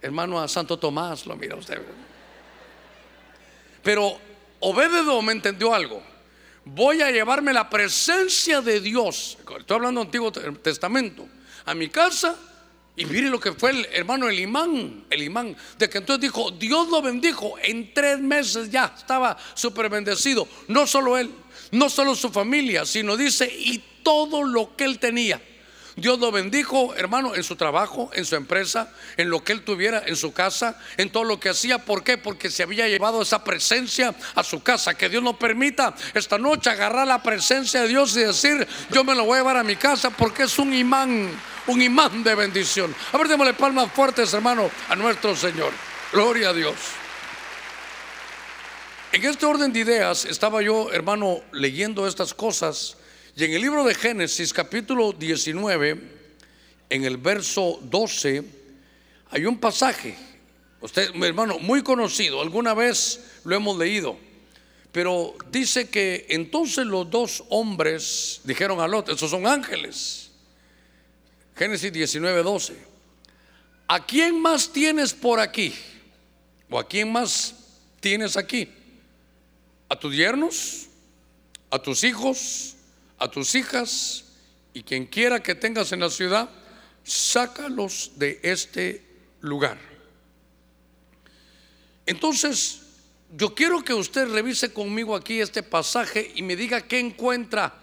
hermano, a Santo Tomás, lo mira usted. Pero Obededo me entendió algo. Voy a llevarme la presencia de Dios, estoy hablando del Antiguo Testamento, a mi casa y mire lo que fue el hermano el imán, el imán, de que entonces dijo, Dios lo bendijo, en tres meses ya estaba súper bendecido, no solo él, no solo su familia, sino dice, y todo lo que él tenía. Dios lo bendijo, hermano, en su trabajo, en su empresa, en lo que él tuviera, en su casa, en todo lo que hacía. ¿Por qué? Porque se había llevado esa presencia a su casa. Que Dios nos permita esta noche agarrar la presencia de Dios y decir, yo me lo voy a llevar a mi casa porque es un imán, un imán de bendición. A ver, démosle palmas fuertes, hermano, a nuestro Señor. Gloria a Dios. En este orden de ideas estaba yo, hermano, leyendo estas cosas y en el libro de Génesis capítulo 19, en el verso 12, hay un pasaje, usted, hermano, muy conocido, alguna vez lo hemos leído, pero dice que entonces los dos hombres dijeron a Lot, esos son ángeles. Génesis 19, 12. ¿A quién más tienes por aquí? ¿O a quién más tienes aquí? ¿A tus yernos? ¿A tus hijos? a tus hijas y quien quiera que tengas en la ciudad, sácalos de este lugar. Entonces, yo quiero que usted revise conmigo aquí este pasaje y me diga qué encuentra.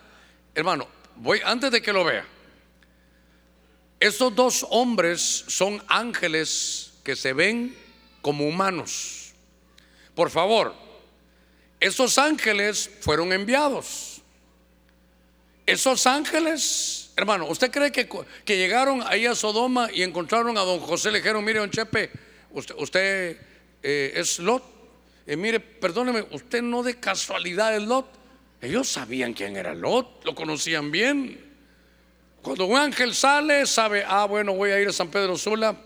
Hermano, voy antes de que lo vea. Estos dos hombres son ángeles que se ven como humanos. Por favor, esos ángeles fueron enviados. Esos ángeles, hermano, ¿usted cree que, que llegaron ahí a Sodoma y encontraron a don José? Le dijeron, mire, don Chepe, usted, eh, es Lot. Y mire, perdóneme, usted no de casualidad es Lot. Ellos sabían quién era Lot, lo conocían bien. Cuando un ángel sale, sabe, ah, bueno, voy a ir a San Pedro Sula,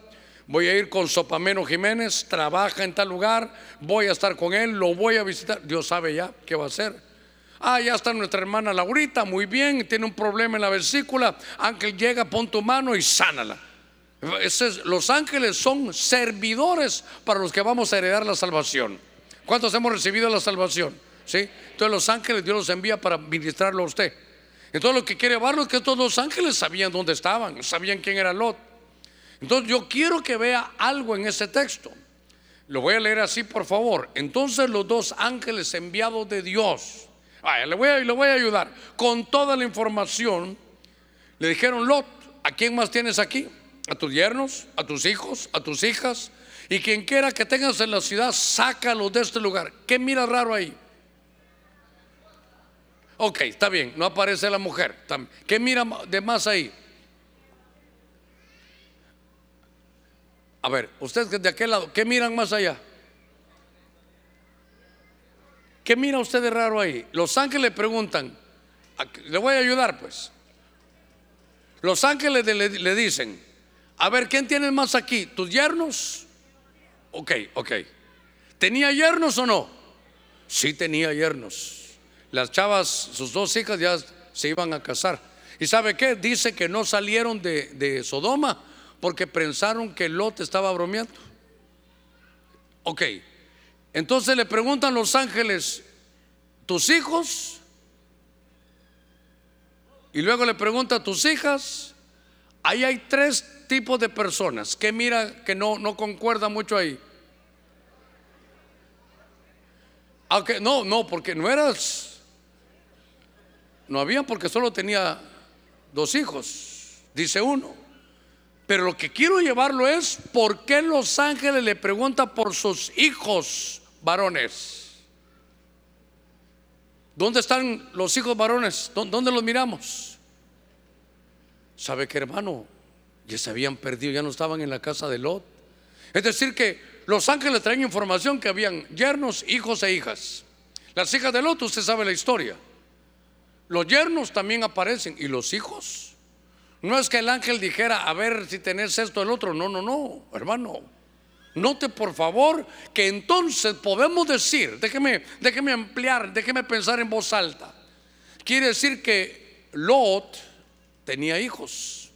voy a ir con Sopameno Jiménez, trabaja en tal lugar, voy a estar con él, lo voy a visitar. Dios sabe ya qué va a hacer. Ah, ya está nuestra hermana Laurita, muy bien, tiene un problema en la vesícula. Ángel llega, pon tu mano y sánala. los ángeles son servidores para los que vamos a heredar la salvación. ¿Cuántos hemos recibido la salvación? ¿Sí? Entonces los ángeles Dios los envía para ministrarlo a usted. Entonces lo que quiere verlo es que todos los ángeles sabían dónde estaban, sabían quién era Lot. Entonces yo quiero que vea algo en ese texto. Lo voy a leer así, por favor. Entonces los dos ángeles enviados de Dios le voy, a, le voy a ayudar. Con toda la información, le dijeron, Lot, ¿a quién más tienes aquí? A tus yernos, a tus hijos, a tus hijas. Y quien quiera que tengas en la ciudad, sácalo de este lugar. ¿Qué mira raro ahí? Ok, está bien, no aparece la mujer. ¿Qué mira de más ahí? A ver, ustedes de aquel lado, ¿qué miran más allá? ¿Qué mira usted de raro ahí? Los ángeles preguntan, le voy a ayudar pues. Los ángeles le, dicen, a ver, ¿quién tiene más aquí? ¿Tus yernos? Ok, ok. ¿Tenía yernos o no? Sí tenía yernos. Las chavas, sus dos hijas ya se iban a casar. ¿Y sabe qué? Dice que no salieron de, Sodoma porque pensaron que Lot estaba bromeando. Ok, entonces le preguntan los ángeles, ¿tus hijos? Y luego le pregunta a tus hijas. Ahí hay tres tipos de personas que mira que no, no concuerda mucho ahí. Aunque, no, no, porque no eras. No había porque solo tenía dos hijos, dice uno. Pero lo que quiero llevarlo es por qué los ángeles le preguntan por sus hijos varones. ¿Dónde están los hijos varones? ¿Dónde los miramos? ¿Sabe qué hermano? Ya se habían perdido, ya no estaban en la casa de Lot. Es decir, que los ángeles traen información que habían yernos, hijos e hijas. Las hijas de Lot, usted sabe la historia. Los yernos también aparecen. ¿Y los hijos? No es que el ángel dijera, a ver si tenés esto o el otro. No, no, no, hermano. Note por favor que entonces podemos decir, déjeme, déjeme ampliar, déjeme pensar en voz alta. Quiere decir que Lot tenía hijos.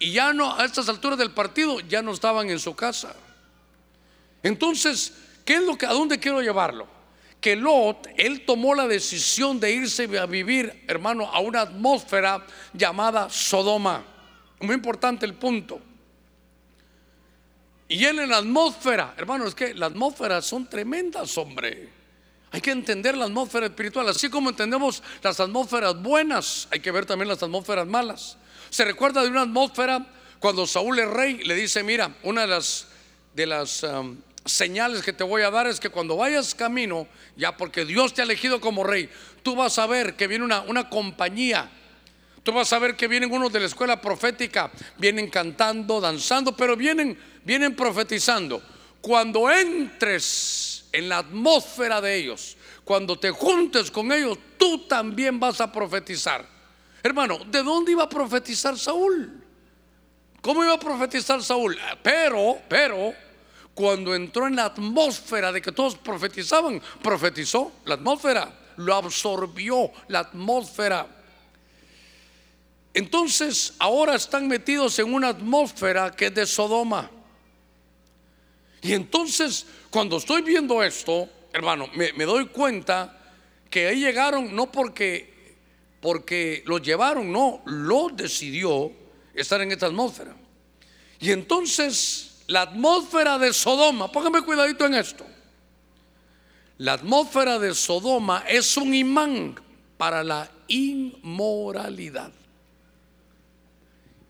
Y ya no, a estas alturas del partido, ya no estaban en su casa. Entonces, ¿qué es lo que, a dónde quiero llevarlo? Que Lot, él tomó la decisión de irse a vivir, hermano, a una atmósfera llamada Sodoma. Muy importante el punto. Y él en la atmósfera, hermano, es que las atmósferas son tremendas, hombre. Hay que entender la atmósfera espiritual, así como entendemos las atmósferas buenas, hay que ver también las atmósferas malas. Se recuerda de una atmósfera cuando Saúl es rey, le dice, mira, una de las, señales que te voy a dar es que cuando vayas camino, ya porque Dios te ha elegido como rey, tú vas a ver que viene una, una compañía. Tú vas a ver que vienen unos de la escuela profética, vienen cantando, danzando, pero vienen, vienen profetizando. Cuando entres en la atmósfera de ellos, cuando te juntes con ellos, tú también vas a profetizar. Hermano, ¿de dónde iba a profetizar Saúl? ¿Cómo iba a profetizar Saúl? Pero, pero, cuando entró en la atmósfera de que todos profetizaban, profetizó la atmósfera, lo absorbió la atmósfera. Entonces ahora están metidos en una atmósfera que es de Sodoma. Y entonces cuando estoy viendo esto, hermano, me, doy cuenta que ahí llegaron no porque porque lo llevaron, no, lo decidió estar en esta atmósfera. Y entonces la atmósfera de Sodoma, póngame cuidadito en esto. La atmósfera de Sodoma es un imán para la inmoralidad.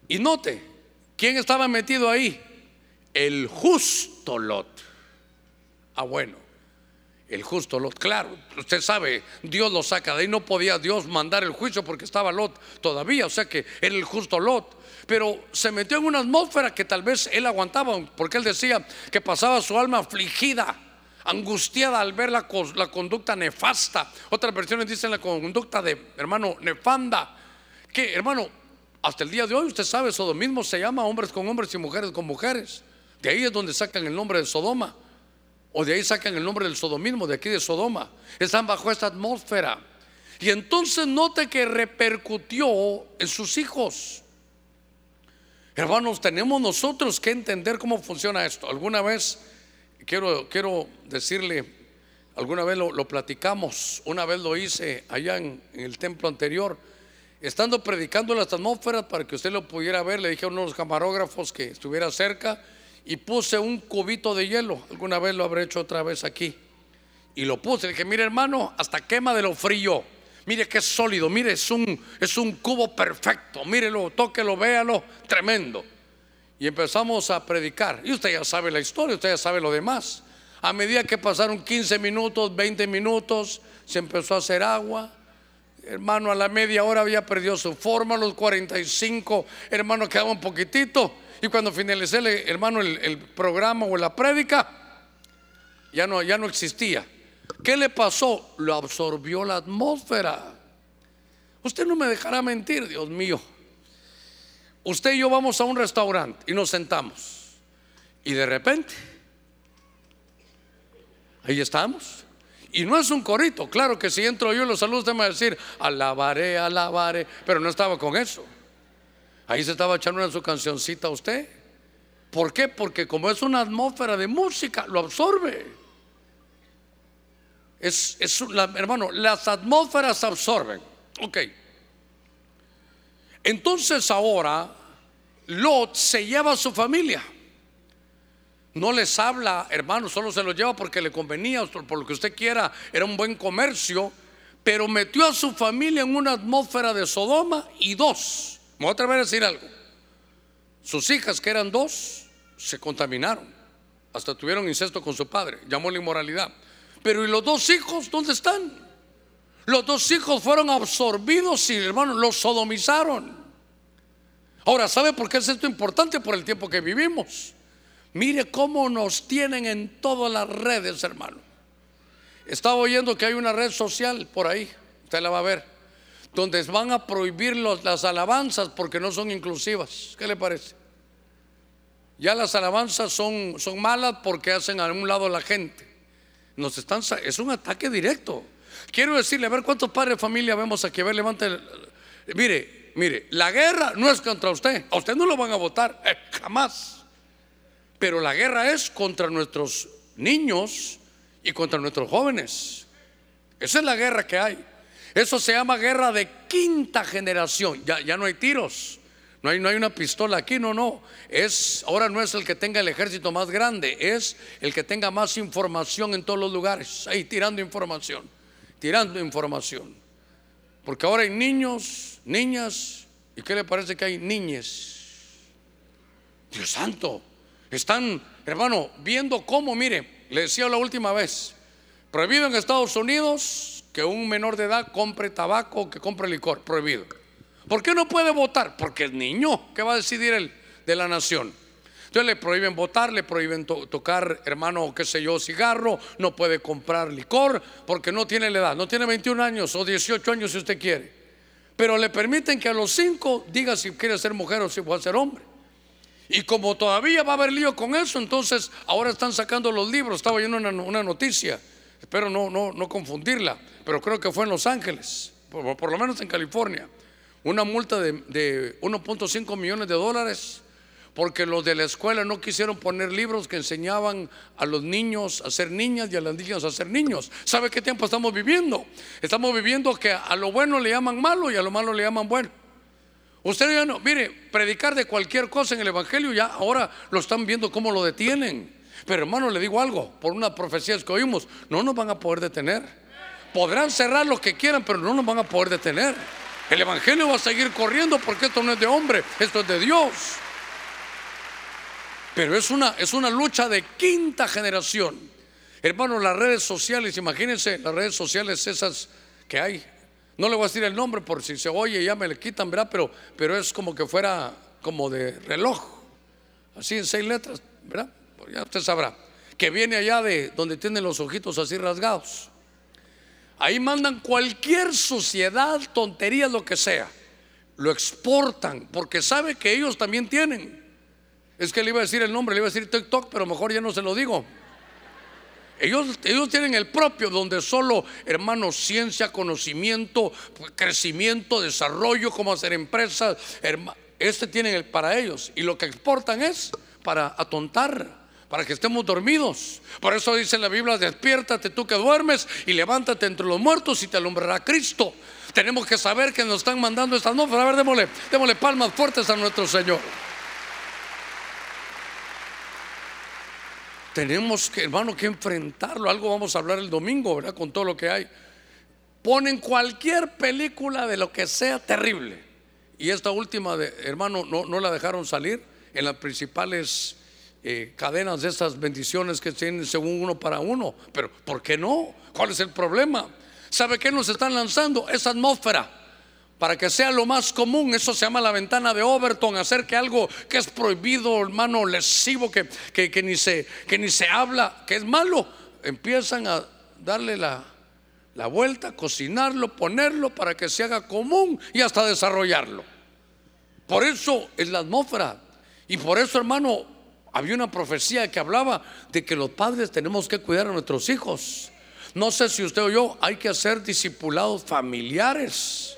Y note, ¿quién estaba metido ahí? El justo Lot. Ah, bueno, el justo Lot, claro, usted sabe, Dios lo saca de ahí, no podía Dios mandar el juicio porque estaba Lot todavía, o sea que era el justo Lot pero se metió en una atmósfera que tal vez él aguantaba, porque él decía que pasaba su alma afligida, angustiada al ver la, conducta nefasta. Otras versiones dicen la conducta de hermano nefanda, que hermano, hasta el día de hoy usted sabe, sodomismo se llama hombres con hombres y mujeres con mujeres. De ahí es donde sacan el nombre de Sodoma. O de ahí sacan el nombre del sodomismo, de aquí de Sodoma. Están bajo esta atmósfera. Y entonces note que repercutió en sus hijos. Hermanos, tenemos nosotros que entender cómo funciona esto. Alguna vez, quiero, quiero decirle, alguna vez lo, platicamos, una vez lo hice allá en, el templo anterior, estando predicando las atmósferas para que usted lo pudiera ver, le dije a uno de los camarógrafos que estuviera cerca y puse un cubito de hielo. Alguna vez lo habré hecho otra vez aquí. Y lo puse, le dije, mire hermano, hasta quema de lo frío. Mire es sólido, mire, es un, es un cubo perfecto. Mírelo, tóquelo, véalo, tremendo. Y empezamos a predicar. Y usted ya sabe la historia, usted ya sabe lo demás. A medida que pasaron 15 minutos, 20 minutos, se empezó a hacer agua. Hermano, a la media hora había perdido su forma, los 45, hermano, quedaba un poquitito. Y cuando finalicé, hermano, el, el programa o la prédica, ya no, ya no existía. ¿Qué le pasó? Lo absorbió la atmósfera. Usted no me dejará mentir, Dios mío. Usted y yo vamos a un restaurante y nos sentamos. Y de repente, ahí estamos. Y no es un corito, claro que si entro yo y los saludos, usted me va a decir, alabaré, alabaré, pero no estaba con eso. Ahí se estaba echando una su cancioncita a usted. ¿Por qué? Porque como es una atmósfera de música, lo absorbe. Es, hermano, las atmósferas absorben. Ok. Entonces ahora Lot se lleva a su familia. No les habla, hermano, solo se lo lleva porque le convenía, por lo que usted quiera, era un buen comercio, pero metió a su familia en una atmósfera de Sodoma y dos. Me voy a atrever a decir algo. sus hijas, que eran dos, se contaminaron. Hasta tuvieron incesto con su padre. Llamó la inmoralidad. Pero ¿y los dos hijos dónde están? Los dos hijos fueron absorbidos y hermano, los sodomizaron. Ahora, ¿sabe por qué es esto importante? Por el tiempo que vivimos. Mire cómo nos tienen en todas las redes, hermano. Estaba oyendo que hay una red social por ahí, usted la va a ver, donde van a prohibir las alabanzas porque no son inclusivas. ¿Qué le parece? Ya las alabanzas son, son malas porque hacen a un lado la gente. Nos están, es un ataque directo. Quiero decirle, a ver cuántos padres de familia vemos aquí. A ver, levante. mire, mire, la guerra no es contra usted. A usted no lo van a votar, eh, jamás. Pero la guerra es contra nuestros niños y contra nuestros jóvenes. Esa es la guerra que hay. Eso se llama guerra de quinta generación. Ya, ya no hay tiros. No hay, no hay una pistola aquí, no, no. Es, ahora no es el que tenga el ejército más grande, es el que tenga más información en todos los lugares. Ahí tirando información, tirando información. Porque ahora hay niños, niñas, ¿y qué le parece que hay niñes? Dios santo, están, hermano, viendo cómo, mire, le decía la última vez, prohibido en Estados Unidos que un menor de edad compre tabaco, que compre licor, prohibido. ¿Por qué no puede votar? Porque es niño. ¿Qué va a decidir él de la nación? Entonces le prohíben votar, le prohíben tocar, hermano, qué sé yo, cigarro, no puede comprar licor porque no tiene la edad, no tiene 21 años o 18 años si usted quiere. Pero le permiten que a los 5 diga si quiere ser mujer o si puede ser hombre. Y como todavía va a haber lío con eso, entonces ahora están sacando los libros. Estaba oyendo una, una noticia, espero no, no, no confundirla, pero creo que fue en Los Ángeles, por lo menos en California una multa de, 1.5 millones de dólares porque los de la escuela no quisieron poner libros que enseñaban a los niños a ser niñas y a las niñas a ser niños. ¿Sabe qué tiempo estamos viviendo? Estamos viviendo que a lo bueno le llaman malo y a lo malo le llaman bueno. Usted ya no, mire, predicar de cualquier cosa en el Evangelio ya ahora lo están viendo cómo lo detienen. Pero hermano, le digo algo, por unas profecías que oímos, no nos van a poder detener. Podrán cerrar lo que quieran, pero no nos van a poder detener. El Evangelio va a seguir corriendo porque esto no es de hombre, esto es de Dios. Pero es una, es una lucha de quinta generación. Hermano, las redes sociales, imagínense las redes sociales esas que hay. No le voy a decir el nombre por si se oye ya me le quitan, ¿verdad? Pero, pero es como que fuera como de reloj. Así en seis letras, ¿verdad? Pues ya usted sabrá. Que viene allá de donde tienen los ojitos así rasgados. Ahí mandan cualquier suciedad, tontería, lo que sea. Lo exportan porque sabe que ellos también tienen. Es que le iba a decir el nombre, le iba a decir TikTok, pero mejor ya no se lo digo. Ellos, ellos tienen el propio, donde solo, hermanos, ciencia, conocimiento, crecimiento, desarrollo, cómo hacer empresas. Este tienen el para ellos. Y lo que exportan es para atontar para que estemos dormidos. Por eso dice la Biblia, despiértate tú que duermes y levántate entre los muertos y te alumbrará Cristo. Tenemos que saber que nos están mandando estas noches. A ver, démosle, démosle palmas fuertes a nuestro Señor. Tenemos que, hermano, que enfrentarlo. Algo vamos a hablar el domingo, ¿verdad? Con todo lo que hay. Ponen cualquier película de lo que sea terrible. Y esta última, de, hermano, no, no la dejaron salir en las principales eh, cadenas de estas bendiciones que tienen según uno para uno. Pero ¿por qué no? ¿Cuál es el problema? ¿Sabe qué nos están lanzando? Esa atmósfera para que sea lo más común. Eso se llama la ventana de Overton, hacer que algo que es prohibido, hermano, lesivo, que, que, ni, se, que ni se habla, que es malo, empiezan a darle la, la vuelta, cocinarlo, ponerlo para que se haga común y hasta desarrollarlo. Por eso es la atmósfera. Y por eso, hermano, había una profecía que hablaba de que los padres tenemos que cuidar a nuestros hijos. No sé si usted o yo, hay que hacer discipulados familiares.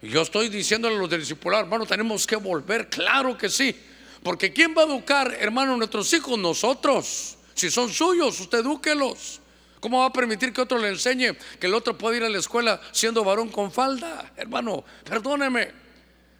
Yo estoy diciéndole a los de discipulados, hermano, tenemos que volver, claro que sí. Porque ¿quién va a educar, hermano, a nuestros hijos? Nosotros. Si son suyos, usted edúquelos. ¿Cómo va a permitir que otro le enseñe que el otro puede ir a la escuela siendo varón con falda? Hermano, perdóneme.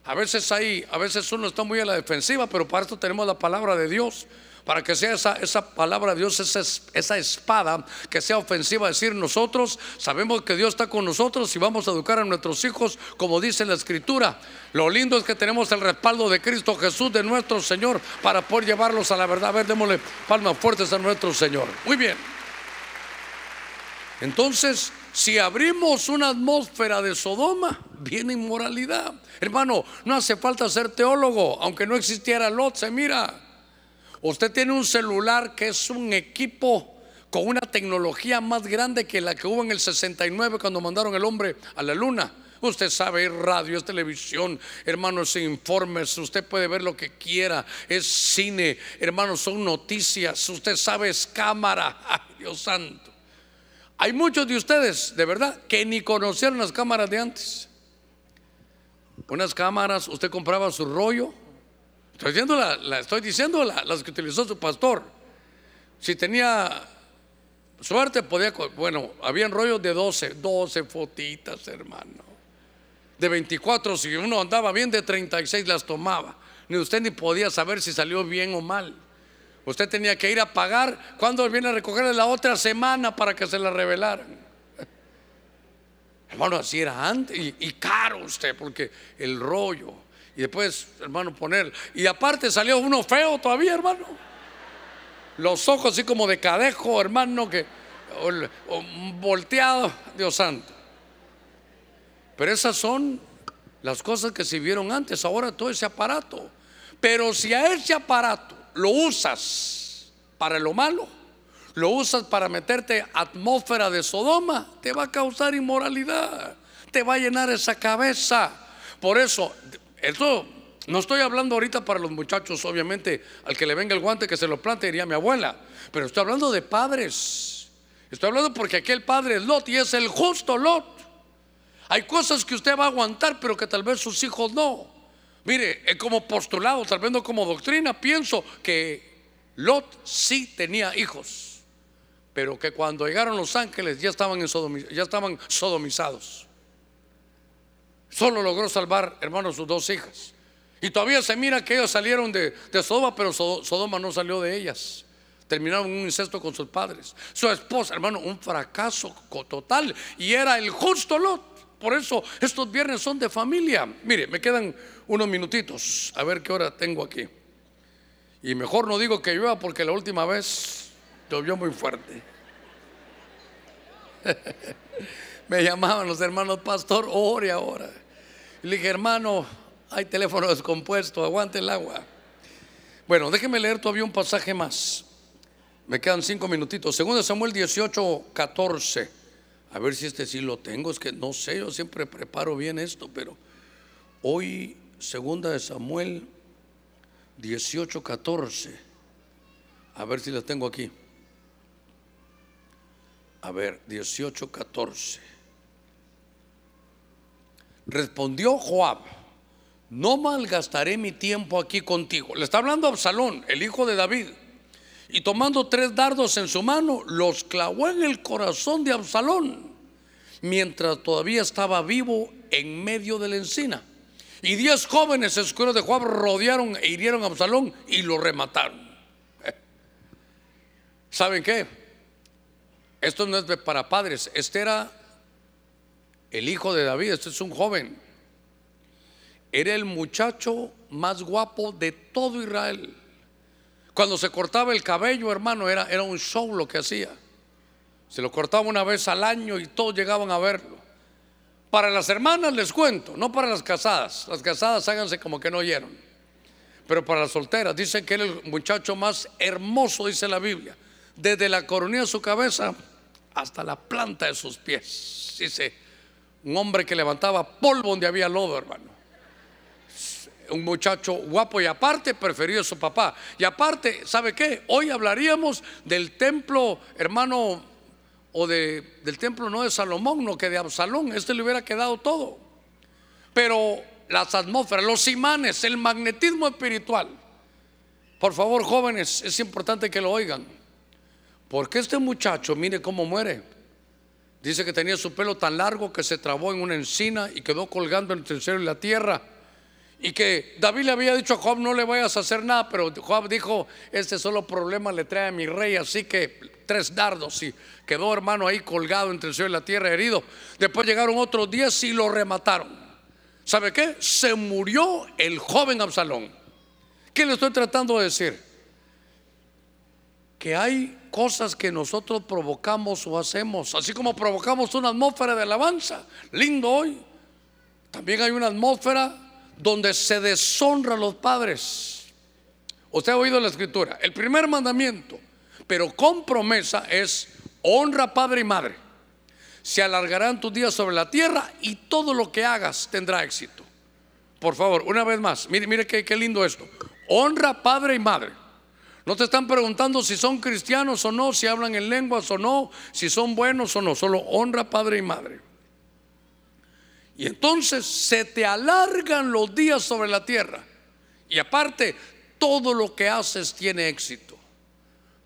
A veces ahí, a veces uno está muy a la defensiva, pero para esto tenemos la palabra de Dios. para que sea esa, esa palabra de Dios, esa, esa espada que sea ofensiva. Decir, nosotros sabemos que Dios está con nosotros y vamos a educar a nuestros hijos como dice la Escritura. Lo lindo es que tenemos el respaldo de Cristo Jesús, de nuestro Señor, para poder llevarlos a la verdad. A ver, démosle palmas fuertes a nuestro Señor. Muy bien. Entonces, si abrimos una atmósfera de Sodoma, viene inmoralidad. Hermano, no hace falta ser teólogo, aunque no existiera Lot, se mira. Usted tiene un celular que es un equipo con una tecnología más grande que la que hubo en el 69 cuando mandaron el hombre a la luna. Usted sabe, es radio, es televisión, hermanos, informes, usted puede ver lo que quiera, es cine, hermanos, son noticias, usted sabe, es cámara, Dios santo. Hay muchos de ustedes, de verdad, que ni conocieron las cámaras de antes. Unas cámaras, usted compraba su rollo, Estoy diciendo, la, estoy diciendo las que utilizó su pastor. Si tenía suerte, podía. Bueno, habían rollos de 12, 12 fotitas, hermano. De 24, si uno andaba bien, de 36 las tomaba. Ni usted ni podía saber si salió bien o mal. Usted tenía que ir a pagar. cuando viene a recoger la otra semana para que se la revelaran? Hermano, así era antes. Y, caro usted, porque el rollo y después, hermano, poner. Y aparte salió uno feo todavía, hermano. Los ojos así como de cadejo, hermano, que volteado, Dios santo. Pero esas son las cosas que se vieron antes, ahora todo ese aparato. Pero si a ese aparato lo usas para lo malo, lo usas para meterte atmósfera de Sodoma, te va a causar inmoralidad, te va a llenar esa cabeza. Por eso, esto no estoy hablando ahorita para los muchachos, obviamente, al que le venga el guante que se lo plante, diría mi abuela, pero estoy hablando de padres. Estoy hablando porque aquel padre es Lot y es el justo Lot. Hay cosas que usted va a aguantar, pero que tal vez sus hijos no. Mire, como postulado, tal vez no como doctrina, pienso que Lot sí tenía hijos, pero que cuando llegaron los ángeles ya estaban, ya estaban sodomizados. Solo logró salvar, hermanos, sus dos hijas. Y todavía se mira que ellos salieron de, Sodoma, pero Sodoma no salió de ellas. Terminaron un incesto con sus padres. Su esposa, hermano, un fracaso total. Y era el justo Lot. Por eso estos viernes son de familia. Mire, me quedan unos minutitos. A ver qué hora tengo aquí. Y mejor no digo que llueva porque la última vez llovió muy fuerte. me llamaban los hermanos, pastor, ore ahora. Y le dije, hermano, hay teléfono descompuesto, aguante el agua. Bueno, déjeme leer todavía un pasaje más. Me quedan cinco minutitos. Segundo Samuel 18, 14. A ver si este sí lo tengo. Es que no sé, yo siempre preparo bien esto, pero hoy, segunda de Samuel 18, 14. A ver si la tengo aquí. A ver, 18, 14. Respondió Joab, no malgastaré mi tiempo aquí contigo. Le está hablando Absalón, el hijo de David. Y tomando tres dardos en su mano, los clavó en el corazón de Absalón, mientras todavía estaba vivo en medio de la encina. Y diez jóvenes escuros de Joab rodearon e hirieron a Absalón y lo remataron. ¿Saben qué? Esto no es para padres, este era el hijo de David, este es un joven. Era el muchacho más guapo de todo Israel. Cuando se cortaba el cabello, hermano, era, era un show lo que hacía. Se lo cortaba una vez al año y todos llegaban a verlo. Para las hermanas les cuento, no para las casadas. Las casadas háganse como que no oyeron. Pero para las solteras, dicen que era el muchacho más hermoso, dice la Biblia. Desde la coronilla de su cabeza hasta la planta de sus pies. Dice, un hombre que levantaba polvo donde había lodo, hermano. Un muchacho guapo y aparte preferido a su papá. Y aparte, ¿sabe qué? Hoy hablaríamos del templo, hermano, o de, del templo no de Salomón, no que de Absalón. Este le hubiera quedado todo. Pero las atmósferas, los imanes, el magnetismo espiritual. Por favor, jóvenes, es importante que lo oigan. Porque este muchacho, mire cómo muere. Dice que tenía su pelo tan largo que se trabó en una encina y quedó colgando entre el cielo y la tierra. Y que David le había dicho a Joab, no le vayas a hacer nada, pero Joab dijo, este solo problema le trae a mi rey, así que tres dardos y quedó hermano ahí colgado entre el cielo y la tierra herido. Después llegaron otros días y lo remataron. ¿Sabe qué? Se murió el joven Absalón. ¿Qué le estoy tratando de decir? Que hay cosas que nosotros provocamos o hacemos, así como provocamos una atmósfera de alabanza, lindo hoy. También hay una atmósfera donde se deshonra a los padres. Usted ha oído la escritura. El primer mandamiento, pero con promesa, es honra padre y madre. Se alargarán tus días sobre la tierra y todo lo que hagas tendrá éxito. Por favor, una vez más, mire, mire qué, qué lindo esto. Honra padre y madre. No te están preguntando si son cristianos o no, si hablan en lenguas o no, si son buenos o no. Solo honra padre y madre. Y entonces se te alargan los días sobre la tierra. Y aparte, todo lo que haces tiene éxito.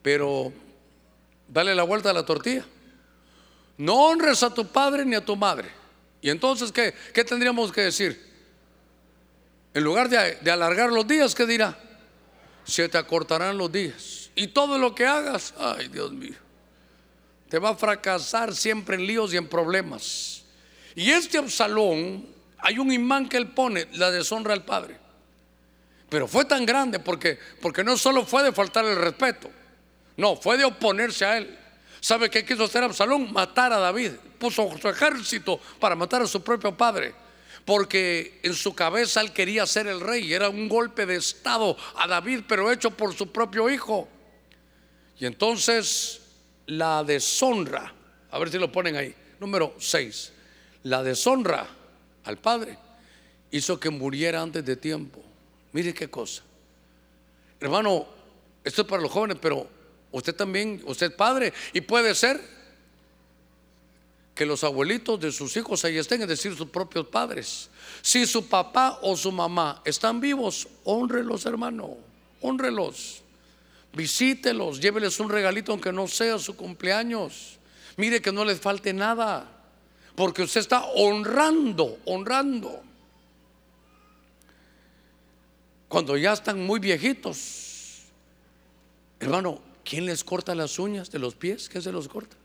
Pero dale la vuelta a la tortilla. No honres a tu padre ni a tu madre. Y entonces, ¿qué, qué tendríamos que decir? En lugar de, de alargar los días, ¿qué dirá? Se te acortarán los días. Y todo lo que hagas, ay Dios mío, te va a fracasar siempre en líos y en problemas. Y este Absalón, hay un imán que él pone, la deshonra al padre. Pero fue tan grande porque, porque no solo fue de faltar el respeto, no, fue de oponerse a él. ¿Sabe qué quiso hacer Absalón? Matar a David. Puso su ejército para matar a su propio padre. Porque en su cabeza él quería ser el rey. Era un golpe de estado a David, pero hecho por su propio hijo. Y entonces la deshonra, a ver si lo ponen ahí, número 6 la deshonra al padre hizo que muriera antes de tiempo. Mire qué cosa. Hermano, esto es para los jóvenes, pero usted también, usted es padre, y puede ser que los abuelitos de sus hijos ahí estén, es decir, sus propios padres. Si su papá o su mamá están vivos, honrelos, hermano, honrelos. Visítelos, lléveles un regalito aunque no sea su cumpleaños. Mire que no les falte nada. Porque usted está honrando, honrando. Cuando ya están muy viejitos, hermano, ¿quién les corta las uñas de los pies? ¿Quién se los corta?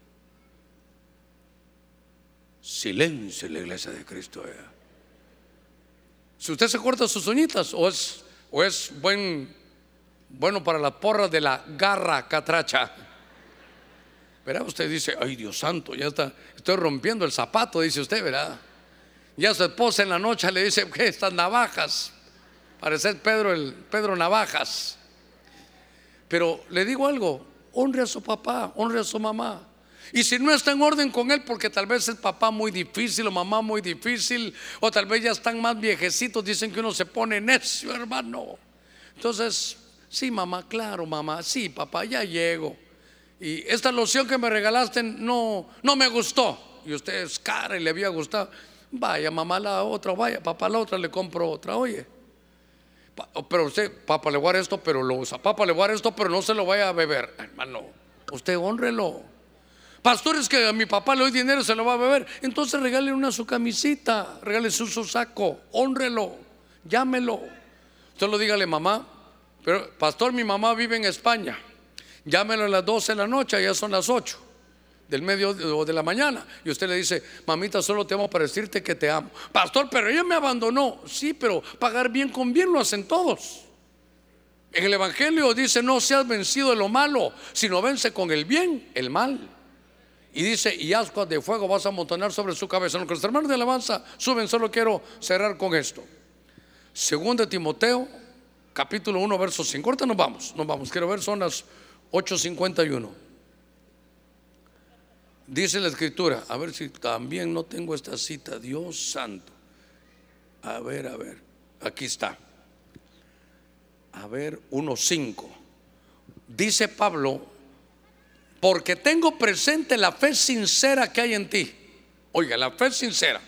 Silencio en la iglesia de Cristo. Eh. Si usted se corta sus uñitas o es, o es buen, bueno para la porra de la garra catracha. ¿Verdad? Usted dice, ay Dios santo, ya está, estoy rompiendo el zapato, dice usted, ¿verdad? Ya su esposa en la noche le dice, ¿qué? Estas navajas. Parece Pedro, el Pedro Navajas. Pero le digo algo, honre a su papá, honre a su mamá. Y si no está en orden con él, porque tal vez es papá muy difícil o mamá muy difícil, o tal vez ya están más viejecitos, dicen que uno se pone necio, hermano. Entonces, sí, mamá, claro, mamá, sí, papá, ya llego y esta loción que me regalaste no, no me gustó. Y usted es cara y le había gustado. Vaya, mamá la otra, vaya, papá la otra, le compro otra. Oye, pero usted, papá le voy a dar esto, pero lo usa. Papá le voy a dar esto, pero no se lo vaya a beber. Hermano, usted honrelo. Pastores que a mi papá le doy dinero, se lo va a beber. Entonces regale una su camisita, regale su, su saco, honrelo, llámelo. Usted lo dígale, mamá, pero pastor, mi mamá vive en España. Llámelo a las 12 de la noche, ya son las 8 del medio o de la mañana. Y usted le dice, mamita, solo te amo para decirte que te amo. Pastor, pero ella me abandonó. Sí, pero pagar bien con bien lo hacen todos. En el Evangelio dice, no seas vencido de lo malo, sino vence con el bien el mal. Y dice, y ascuas de fuego vas a amontonar sobre su cabeza. Los hermanos de alabanza suben, solo quiero cerrar con esto. Segundo de Timoteo, capítulo 1, verso 5. Ahorita nos vamos, nos vamos. Quiero ver, son las 8.51. Dice la escritura, a ver si también no tengo esta cita, Dios santo. A ver, a ver, aquí está. A ver, 1.5. Dice Pablo, porque tengo presente la fe sincera que hay en ti. Oiga, la fe sincera,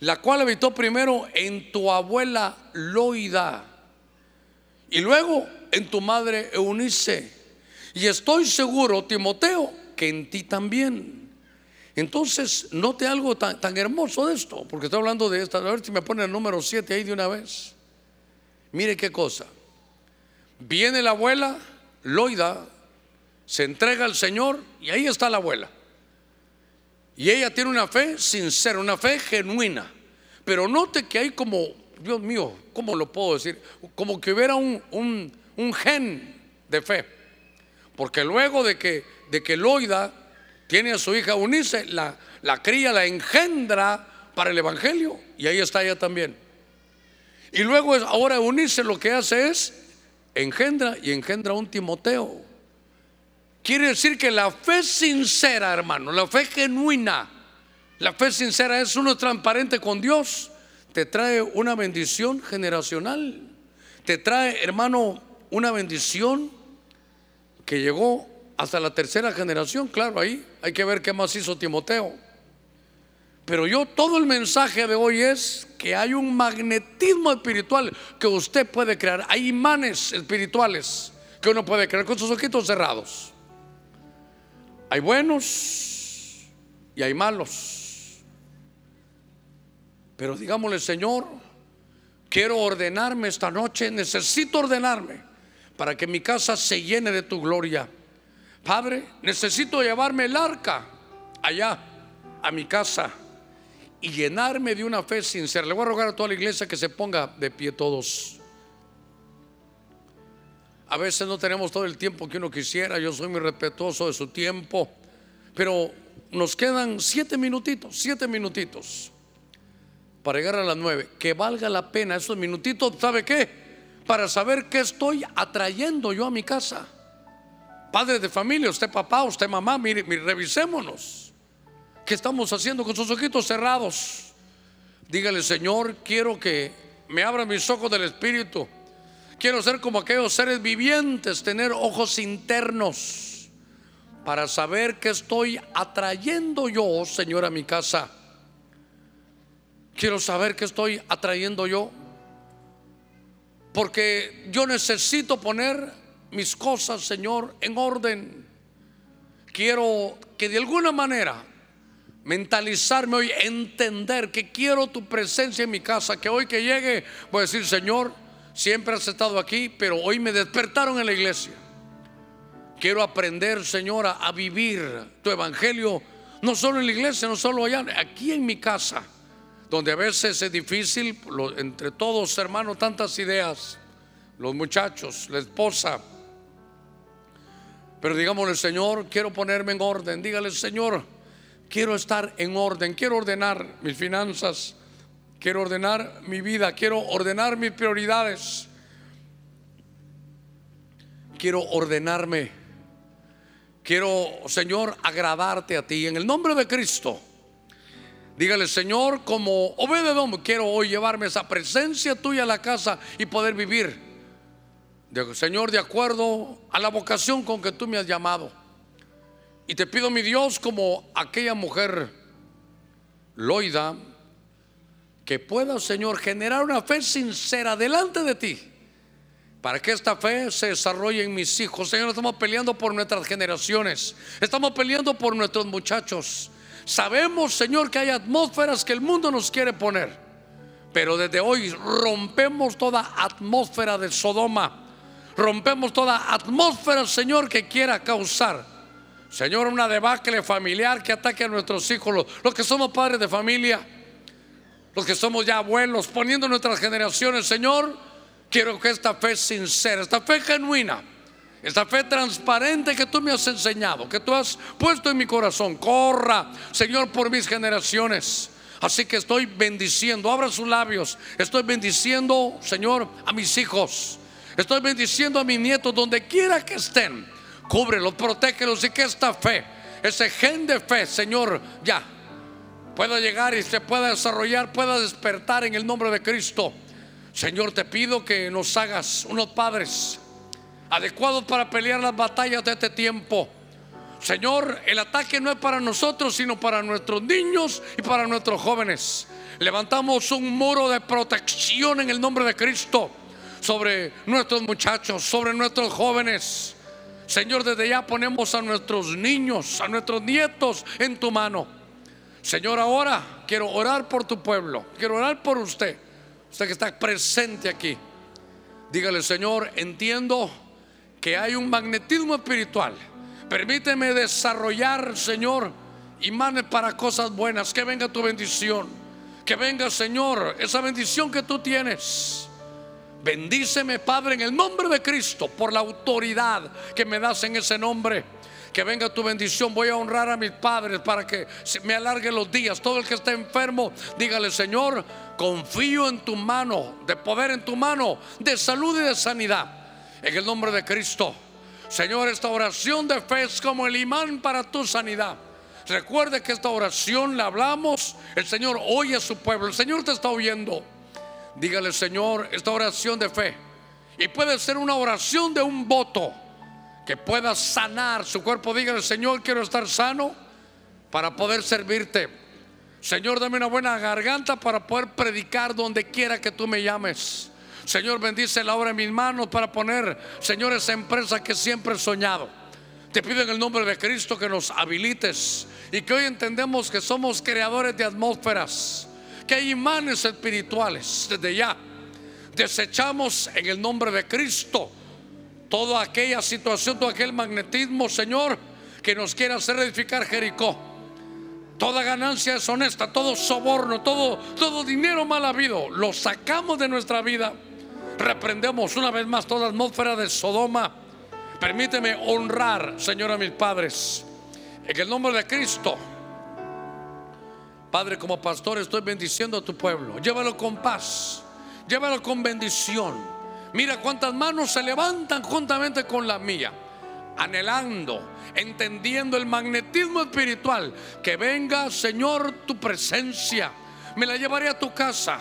la cual habitó primero en tu abuela Loida y luego en tu madre Eunice y estoy seguro, Timoteo, que en ti también. Entonces, note algo tan, hermoso de esto, porque estoy hablando de esta. A ver si me pone el número 7 ahí de una vez. Mire qué cosa. Viene la abuela, Loida, se entrega al Señor y ahí está la abuela. Y ella tiene una fe sincera, una fe genuina. Pero note que hay como, Dios mío, ¿cómo lo puedo decir? Como que hubiera un, gen de fe. Porque luego de que, de que Loida tiene a su hija Unice, la, la cría, la engendra para el Evangelio. Y ahí está ella también. Y luego ahora Unice lo que hace es engendra y engendra un Timoteo. Quiere decir que la fe sincera, hermano, la fe genuina, la fe sincera es uno transparente con Dios, te trae una bendición generacional. Te trae, hermano, una bendición que llegó hasta la tercera generación. Claro, ahí hay que ver qué más hizo Timoteo. Pero yo todo el mensaje de hoy es que hay un magnetismo espiritual que usted puede crear. Hay imanes espirituales que uno puede crear con sus ojitos cerrados. Hay buenos y hay malos. Pero digámosle, Señor, quiero ordenarme esta noche, necesito ordenarme para que mi casa se llene de tu gloria. Padre, necesito llevarme el arca allá a mi casa y llenarme de una fe sincera. Le voy a rogar a toda la iglesia que se ponga de pie todos. A veces no tenemos todo el tiempo que uno quisiera, yo soy muy respetuoso de su tiempo, pero nos quedan siete minutitos, siete minutitos para llegar a las nueve. Que valga la pena esos minutitos, ¿sabe qué? Para saber qué estoy atrayendo yo a mi casa. Padre de familia, usted papá, usted mamá, mire, revisémonos. ¿Qué estamos haciendo con sus ojitos cerrados? Dígale, Señor, quiero que me abra mis ojos del Espíritu Quiero ser como aquellos seres vivientes, tener ojos internos para saber que estoy atrayendo yo, Señor, a mi casa. Quiero saber que estoy atrayendo yo. Porque yo necesito poner mis cosas, Señor, en orden. Quiero que de alguna manera mentalizarme hoy, entender que quiero tu presencia en mi casa, que hoy que llegue voy a decir, Señor, Siempre has estado aquí, pero hoy me despertaron en la iglesia. Quiero aprender, Señora, a vivir tu evangelio, no solo en la iglesia, no solo allá, aquí en mi casa, donde a veces es difícil, entre todos, hermanos, tantas ideas, los muchachos, la esposa. Pero digámosle, Señor, quiero ponerme en orden. Dígale, Señor, quiero estar en orden, quiero ordenar mis finanzas, Quiero ordenar mi vida, quiero ordenar mis prioridades. Quiero ordenarme. Quiero, Señor, agradarte a ti. En el nombre de Cristo. Dígale, Señor, como obededón, quiero hoy llevarme esa presencia tuya a la casa y poder vivir. Señor, de acuerdo a la vocación con que tú me has llamado. Y te pido, mi Dios, como aquella mujer loida, que pueda, Señor, generar una fe sincera delante de ti. Para que esta fe se desarrolle en mis hijos. Señor, estamos peleando por nuestras generaciones. Estamos peleando por nuestros muchachos. Sabemos, Señor, que hay atmósferas que el mundo nos quiere poner. Pero desde hoy rompemos toda atmósfera de Sodoma. Rompemos toda atmósfera, Señor, que quiera causar. Señor, una debacle familiar que ataque a nuestros hijos, los, que somos padres de familia los que somos ya abuelos, poniendo nuestras generaciones, Señor, quiero que esta fe sincera, esta fe genuina, esta fe transparente que tú me has enseñado, que tú has puesto en mi corazón, corra, Señor, por mis generaciones. Así que estoy bendiciendo, abra sus labios, estoy bendiciendo, Señor, a mis hijos, estoy bendiciendo a mis nietos donde quiera que estén. Cúbrelos, protégelos y que esta fe, ese gen de fe, Señor, ya pueda llegar y se pueda desarrollar, pueda despertar en el nombre de Cristo. Señor, te pido que nos hagas unos padres adecuados para pelear las batallas de este tiempo. Señor, el ataque no es para nosotros, sino para nuestros niños y para nuestros jóvenes. Levantamos un muro de protección en el nombre de Cristo sobre nuestros muchachos, sobre nuestros jóvenes. Señor, desde ya ponemos a nuestros niños, a nuestros nietos en tu mano. Señor, ahora quiero orar por tu pueblo, quiero orar por usted, usted que está presente aquí. Dígale, Señor, entiendo que hay un magnetismo espiritual. Permíteme desarrollar, Señor, imanes para cosas buenas. Que venga tu bendición. Que venga, Señor, esa bendición que tú tienes. Bendíceme, Padre, en el nombre de Cristo, por la autoridad que me das en ese nombre. Que venga tu bendición. Voy a honrar a mis padres para que me alargue los días. Todo el que esté enfermo, dígale, Señor, confío en tu mano, de poder en tu mano, de salud y de sanidad. En el nombre de Cristo. Señor, esta oración de fe es como el imán para tu sanidad. Recuerde que esta oración la hablamos, el Señor oye a su pueblo, el Señor te está oyendo. Dígale, Señor, esta oración de fe. Y puede ser una oración de un voto que pueda sanar su cuerpo. Dígale, Señor, quiero estar sano para poder servirte. Señor, dame una buena garganta para poder predicar donde quiera que tú me llames. Señor, bendice la obra en mis manos para poner, Señor, esa empresa que siempre he soñado. Te pido en el nombre de Cristo que nos habilites y que hoy entendemos que somos creadores de atmósferas, que hay imanes espirituales desde ya. Desechamos en el nombre de Cristo toda aquella situación, todo aquel magnetismo, Señor, que nos quiera hacer edificar Jericó. Toda ganancia es honesta, todo soborno, todo, todo dinero mal habido, lo sacamos de nuestra vida. Reprendemos una vez más toda atmósfera de Sodoma. Permíteme honrar, Señor, a mis padres. En el nombre de Cristo. Padre, como pastor estoy bendiciendo a tu pueblo. Llévalo con paz. Llévalo con bendición. Mira cuántas manos se levantan juntamente con la mía. Anhelando, entendiendo el magnetismo espiritual. Que venga, Señor, tu presencia. Me la llevaré a tu casa.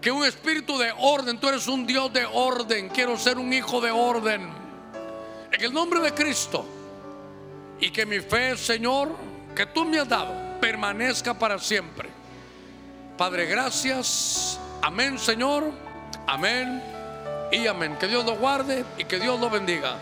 Que un espíritu de orden. Tú eres un Dios de orden. Quiero ser un hijo de orden. En el nombre de Cristo. Y que mi fe, Señor, que tú me has dado, permanezca para siempre. Padre, gracias. Amén, Señor. Amén y amén. Que Dios lo guarde y que Dios lo bendiga.